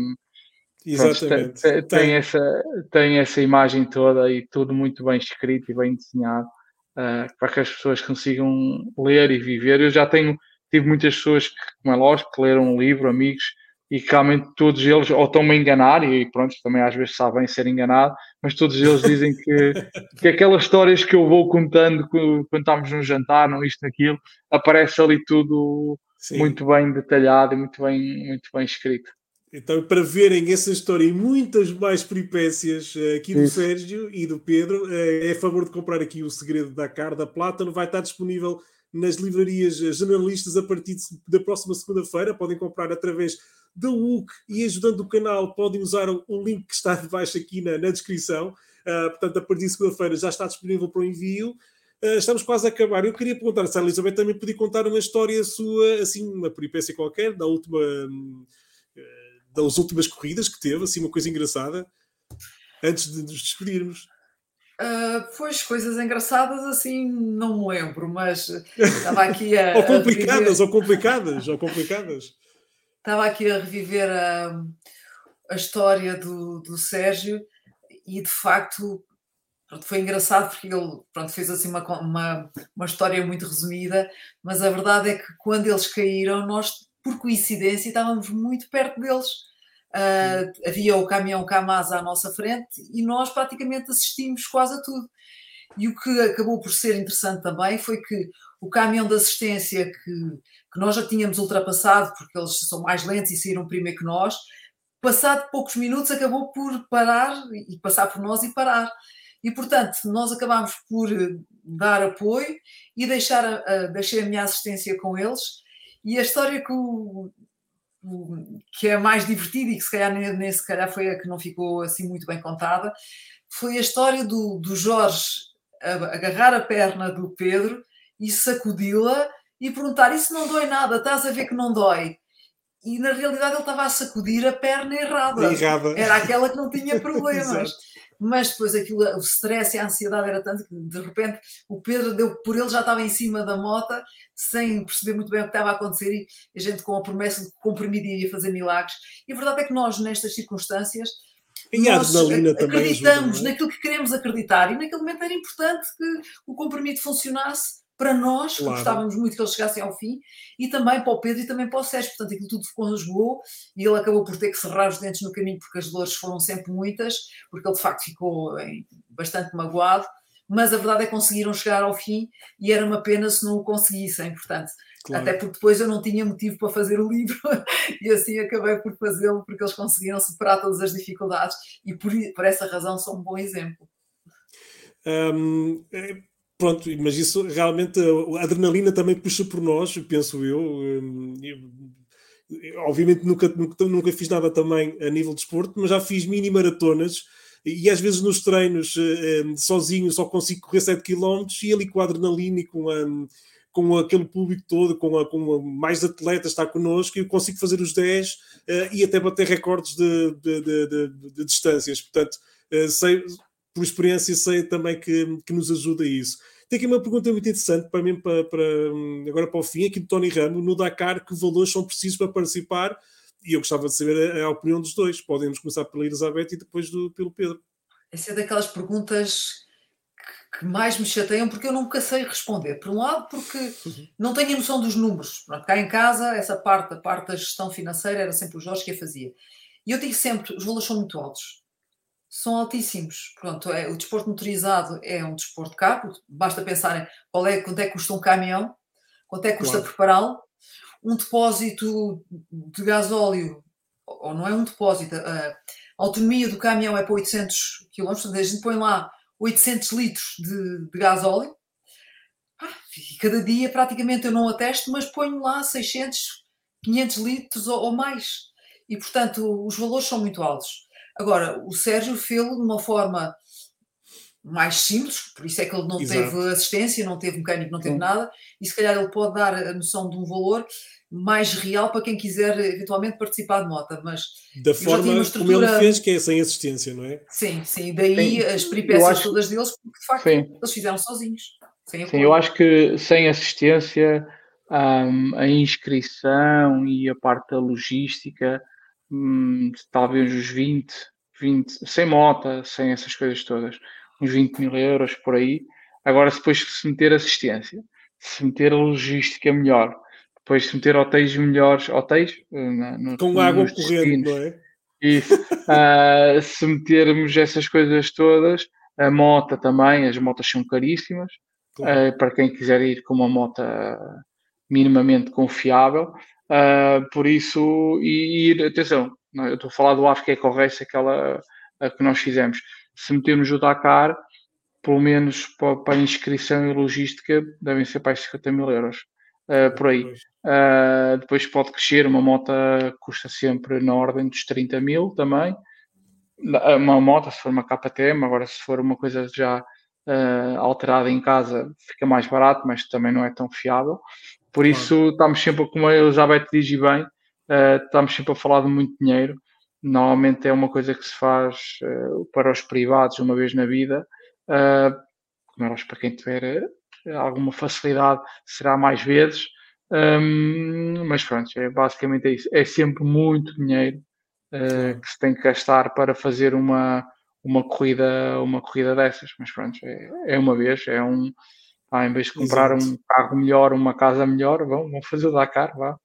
Exatamente. Pronto, tem, tem, essa, tem essa imagem toda e tudo muito bem escrito e bem desenhado uh, para que as pessoas consigam ler e viver. Eu já tenho, tive muitas pessoas, que, como é lógico, que leram um livro, amigos, e que realmente todos eles ou estão-me a enganar, e pronto, também às vezes sabem ser enganado, mas todos eles dizem que, <laughs> que aquelas histórias que eu vou contando quando estamos num jantar, não isto, aquilo, aparece ali tudo Sim. muito bem detalhado e muito bem, muito bem escrito. Então, para verem essa história e muitas mais peripécias uh, aqui do Isso. Sérgio e do Pedro, uh, é a favor de comprar aqui o Segredo da Car da Plátano. Vai estar disponível nas livrarias eh, generalistas a partir da próxima segunda-feira. Podem comprar através da UC e ajudando o canal, podem usar o, link que está debaixo aqui na, na descrição. Uh, portanto, a partir de segunda-feira já está disponível para o envio. Uh, estamos quase a acabar. Eu queria perguntar se a Elizabeth também podia contar uma história sua, assim, uma peripécia qualquer, da última. Uh, das últimas corridas que teve, assim, uma coisa engraçada, antes de nos despedirmos? Uh, pois, coisas engraçadas assim não me lembro, mas estava aqui a. <laughs> ou complicadas, a ou complicadas, ou complicadas. Estava aqui a reviver a, a história do, do Sérgio e de facto pronto, foi engraçado porque ele pronto, fez assim uma, uma, uma história muito resumida, mas a verdade é que quando eles caíram, nós por coincidência estávamos muito perto deles. Uh, havia o caminhão Kamaz à nossa frente e nós praticamente assistimos quase a tudo. E o que acabou por ser interessante também foi que o caminhão de assistência que, que nós já tínhamos ultrapassado, porque eles são mais lentos e saíram primeiro que nós, passado poucos minutos acabou por parar e passar por nós e parar. E portanto, nós acabámos por dar apoio e deixar a, a, deixei a minha assistência com eles. E a história que o, que é mais divertida e que se calhar nem, se calhar foi a que não ficou assim muito bem contada, foi a história do, do Jorge agarrar a perna do Pedro e sacudi-la e perguntar: Isso não dói nada, estás a ver que não dói? E na realidade ele estava a sacudir a perna errada. errada. Era aquela que não tinha <laughs> problemas. mas depois aquilo, o stress e a ansiedade era tanto que de repente o Pedro deu por ele já estava em cima da moto sem perceber muito bem o que estava a acontecer e a gente com a promessa de que comprimido iria fazer milagres. E a verdade é que nós, nestas circunstâncias, e também acreditamos ajuda, é? naquilo que queremos acreditar e naquele momento era importante que o comprimido funcionasse para nós, claro. que gostávamos muito que eles chegassem ao fim, e também para o Pedro e também para o Sérgio. Portanto, aquilo tudo conjugou e ele acabou por ter que serrar os dentes no caminho porque as dores foram sempre muitas, porque ele de facto ficou bastante magoado. Mas a verdade é que conseguiram chegar ao fim e era uma pena se não o conseguissem. Portanto, claro. até porque depois eu não tinha motivo para fazer o livro <laughs> e assim acabei por fazê-lo porque eles conseguiram superar todas as dificuldades e por, por essa razão são um bom exemplo. Um, Pronto, mas isso realmente a adrenalina também puxa por nós, penso eu. Hum, eu obviamente nunca, nunca, nunca fiz nada também a nível de esporte, mas já fiz mini maratonas e às vezes nos treinos eh, hum, sozinho só consigo correr 7 km e ali com a adrenalina e com, a, com aquele público todo, com, a, com a, mais atletas está connosco, eu consigo fazer os 10 eh, e até bater recordes de, de, de, de distâncias. Portanto, eh, sei, por experiência sei também que, que nos ajuda isso. Tem aqui uma pergunta muito interessante para mim, para, para, agora para o fim, aqui do Tony Ramo, no Dakar, que valores são precisos para participar? E eu gostava de saber a, a opinião dos dois. Podemos começar pela Elizabeth e depois do, pelo Pedro. Essa é daquelas perguntas que mais me chateiam porque eu nunca sei responder. Por um lado, porque uhum. não tenho a noção dos números. Cá em casa, essa parte, a parte da gestão financeira, era sempre o Jorge que a fazia. E eu digo sempre: os valores são muito altos são altíssimos. Pronto, é, o desporto motorizado é um desporto caro, basta pensar qual é, quanto é que custa um caminhão, quanto é que custa claro. prepará-lo. Um depósito de gasóleo, ou não é um depósito, a autonomia do caminhão é para 800 km, a gente põe lá 800 litros de, de gasóleo, ah, e cada dia praticamente eu não atesto, mas ponho lá 600, 500 litros ou, ou mais. E portanto os valores são muito altos. Agora, o Sérgio fez-lo de uma forma mais simples, por isso é que ele não Exato. teve assistência, não teve mecânico, não teve Sim. nada, e se calhar ele pode dar a noção de um valor mais real para quem quiser eventualmente participar de moto, mas da forma estrutura... como ele fez, que é sem assistência, não é? Sim, sim, daí sim. as peripécias acho... todas deles, porque de facto sim. eles fizeram sozinhos. sim, eu acho que sem assistência um, a inscrição e a parte da logística hum, talvez uns 20, 20, sem mota, sem essas coisas todas, uns 20 mil euros por aí. Agora, depois se meter assistência, se meter a logística melhor, depois se meter hotéis melhores, hotéis eh, no, com água corrente, não é? Isso. uh, <laughs> se metermos essas coisas todas, a moto também, as motas são caríssimas. Claro. Uh, para quem quiser ir com uma moto minimamente confiável. Uh, por isso, e, e atenção, eu estou a falar do África Eco Race, aquela a que nós fizemos. Se metermos o Dakar, pelo menos para, para a inscrição e logística, devem ser para 50 mil euros. Uh, por aí. Uh, depois pode crescer, uma moto custa sempre na ordem dos 30 mil também. Uma moto, se for uma KTM, agora se for uma coisa já uh, alterada em casa, fica mais barato, mas também não é tão fiável. Por isso, estamos sempre, como a Elizabeth diz bem, uh, estamos sempre a falar de muito dinheiro. Normalmente é uma coisa que se faz uh, para os privados uma vez na vida. Uh, para quem tiver alguma facilidade, será mais vezes. Um, mas pronto, é basicamente é isso. É sempre muito dinheiro que se tem que gastar para fazer uma, uma corrida uma corrida dessas. Mas pronto, é, é uma vez, é um, ah, em vez de comprar Exato. um carro melhor, uma casa melhor, vão, vão fazer o Dakar, vá.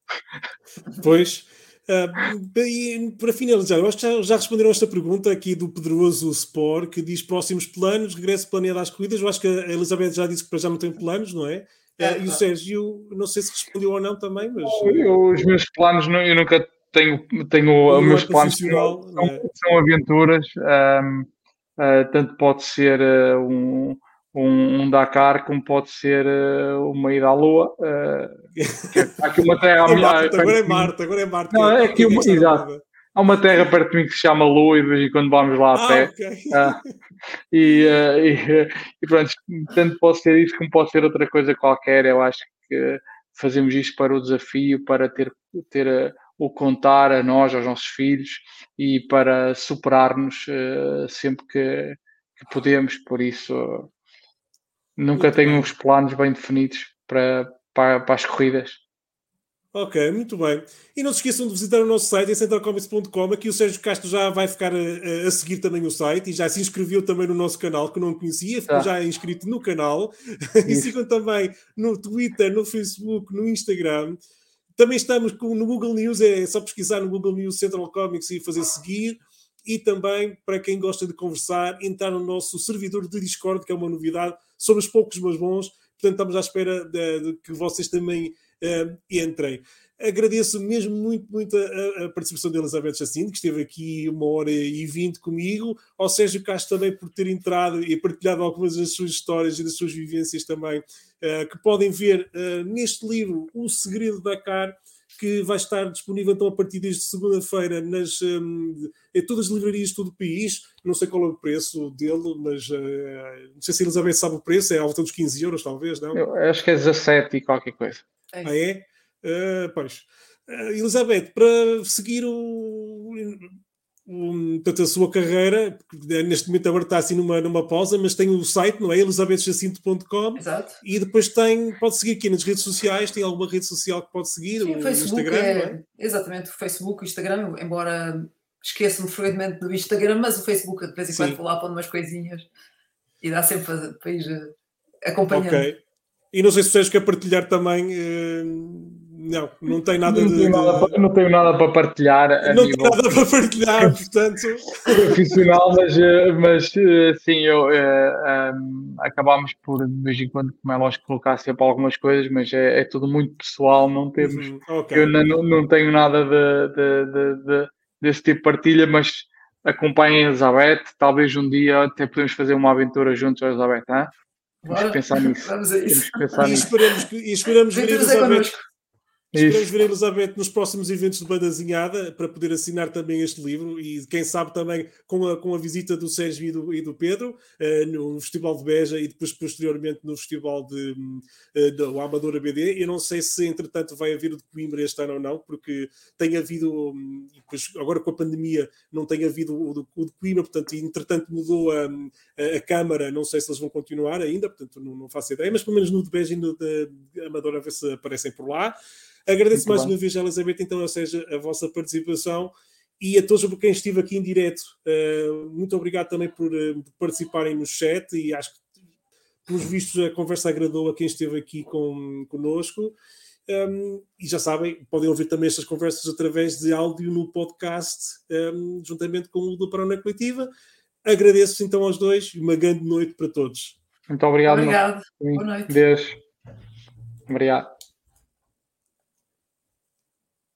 Pois. Uh, e para finalizar, eu acho que já, já, responderam esta pergunta aqui do Pedroso Sport, que diz próximos planos, regresso planeado às corridas. Eu acho que a Elizabeth já disse que para já não tem planos, não é? é uh, e o Sérgio, não sei se respondeu ou não também, mas. Eu, os meus planos, eu nunca tenho, tenho os meus planos são, é? são aventuras, um, uh, tanto pode ser um um, um, Dakar como pode ser uh, uma ida à Lua. Uh, há aqui uma terra. <laughs> é Marte, agora é Marte, agora é Marte. Não, é, aqui uma, exato. Há uma terra perto de mim que se chama Lua e de vez em quando vamos lá a ah, pé. Okay. Uh, e, e, <laughs> e, pronto, tanto pode ser isso como pode ser outra coisa qualquer. Eu acho que fazemos isto para o desafio, para ter, ter o contar a nós, aos nossos filhos e para superar-nos sempre que, que, podemos. Por isso, nunca Muito tenho bem. uns planos bem definidos para, para, para as corridas. Ok, muito bem. E não se esqueçam de visitar o nosso site em centralcomics.com. Aqui o Sérgio Castro já vai ficar a, a, seguir também o site e já se inscreveu também no nosso canal, que não conhecia, ficou ah. já inscrito no canal. <laughs> e sigam também no Twitter, no Facebook, no Instagram. Também estamos com, no Google News, é só pesquisar no Google News Central Comics e fazer seguir. E também, para quem gosta de conversar, entrar no nosso servidor de Discord, que é uma novidade, sobre os poucos mas bons. Portanto, estamos à espera de, de que vocês também uh, entrem. Agradeço mesmo muito, muito a, a participação de Elizabeth Jacinto, que esteve aqui uma hora e vinte comigo, ao Sérgio Castro também por ter entrado e partilhado algumas das suas histórias e das suas vivências também, uh, que podem ver uh, neste livro O Segredo da Car, que vai estar disponível então a partir desde segunda-feira nas um, em todas as livrarias de todo o país. Não sei qual é o preço dele, mas uh, não sei se a Elizabeth sabe o preço, é à volta dos 15 euros, talvez, não? Eu acho que é 17 e qualquer coisa. É. Ah, é? Uh, pois. Uh, Elizabeth, para seguir o, portanto, a sua carreira, neste momento agora está assim numa, numa pausa, mas tem o site, não é? elisabethjacinto.com Exato. E depois tem, pode seguir aqui nas redes sociais, tem alguma rede social que pode seguir? Sim, o Facebook Instagram, é, é? Exatamente, o Facebook, o Instagram, embora esqueço-me frequentemente do Instagram, mas o Facebook de vez em quando vou lá pondo umas coisinhas e dá sempre para, para ir eh, acompanhando. Ok. E não sei se vocês querem partilhar também. Uh, não, não tem nada não de. Tenho nada para, não tenho nada para partilhar. Não tenho nada para partilhar, <laughs> portanto. profissional, mas, eh, mas eh, sim, eu, uh, um, acabámos por, de vez em quando, como é lógico, colocar sempre algumas coisas, mas é, é tudo muito pessoal, não temos. Uhum, okay. Eu não, não tenho nada de, de, de, de, desse tipo de partilha, mas acompanhem a Elizabeth. Talvez um dia até podemos fazer uma aventura juntos, Elizabeth. Hein? Temos que pensar nisso. Vamos a isso. Pensar e, nisso. Esperamos, e esperamos ver Elizabeth. Esperamos ver a Elizabeth nos próximos eventos de bandazinhada para poder assinar também este livro e quem sabe também com a, com a visita do Sérgio e do, e do Pedro uh, no Festival de Beja e depois posteriormente no Festival de, uh, do Amador ABD. Eu não sei se entretanto vai haver o de Coimbra este ano ou não, porque tem havido, um, agora com a pandemia não tem havido o de, o de Coimbra, portanto, entretanto mudou a, a, a, Câmara, não sei se eles vão continuar ainda, portanto não, não faço ideia, mas pelo menos no de Beja e no de Amador a ver se aparecem por lá. Agradeço Muito mais bem. uma vez, Elizabeth, então, ou seja, a vossa participação e a todos por quem estive aqui em direto. Uh, muito obrigado também por uh, participarem no chat e acho que, pelos vistos, a conversa agradou a quem esteve aqui com, conosco. Um, e já sabem, podem ouvir também estas conversas através de áudio no podcast, um, juntamente com o do Parona Coletiva. Agradeço então aos dois e uma grande noite para todos. Muito obrigado. Obrigado. Boa noite. Beijo. Obrigado.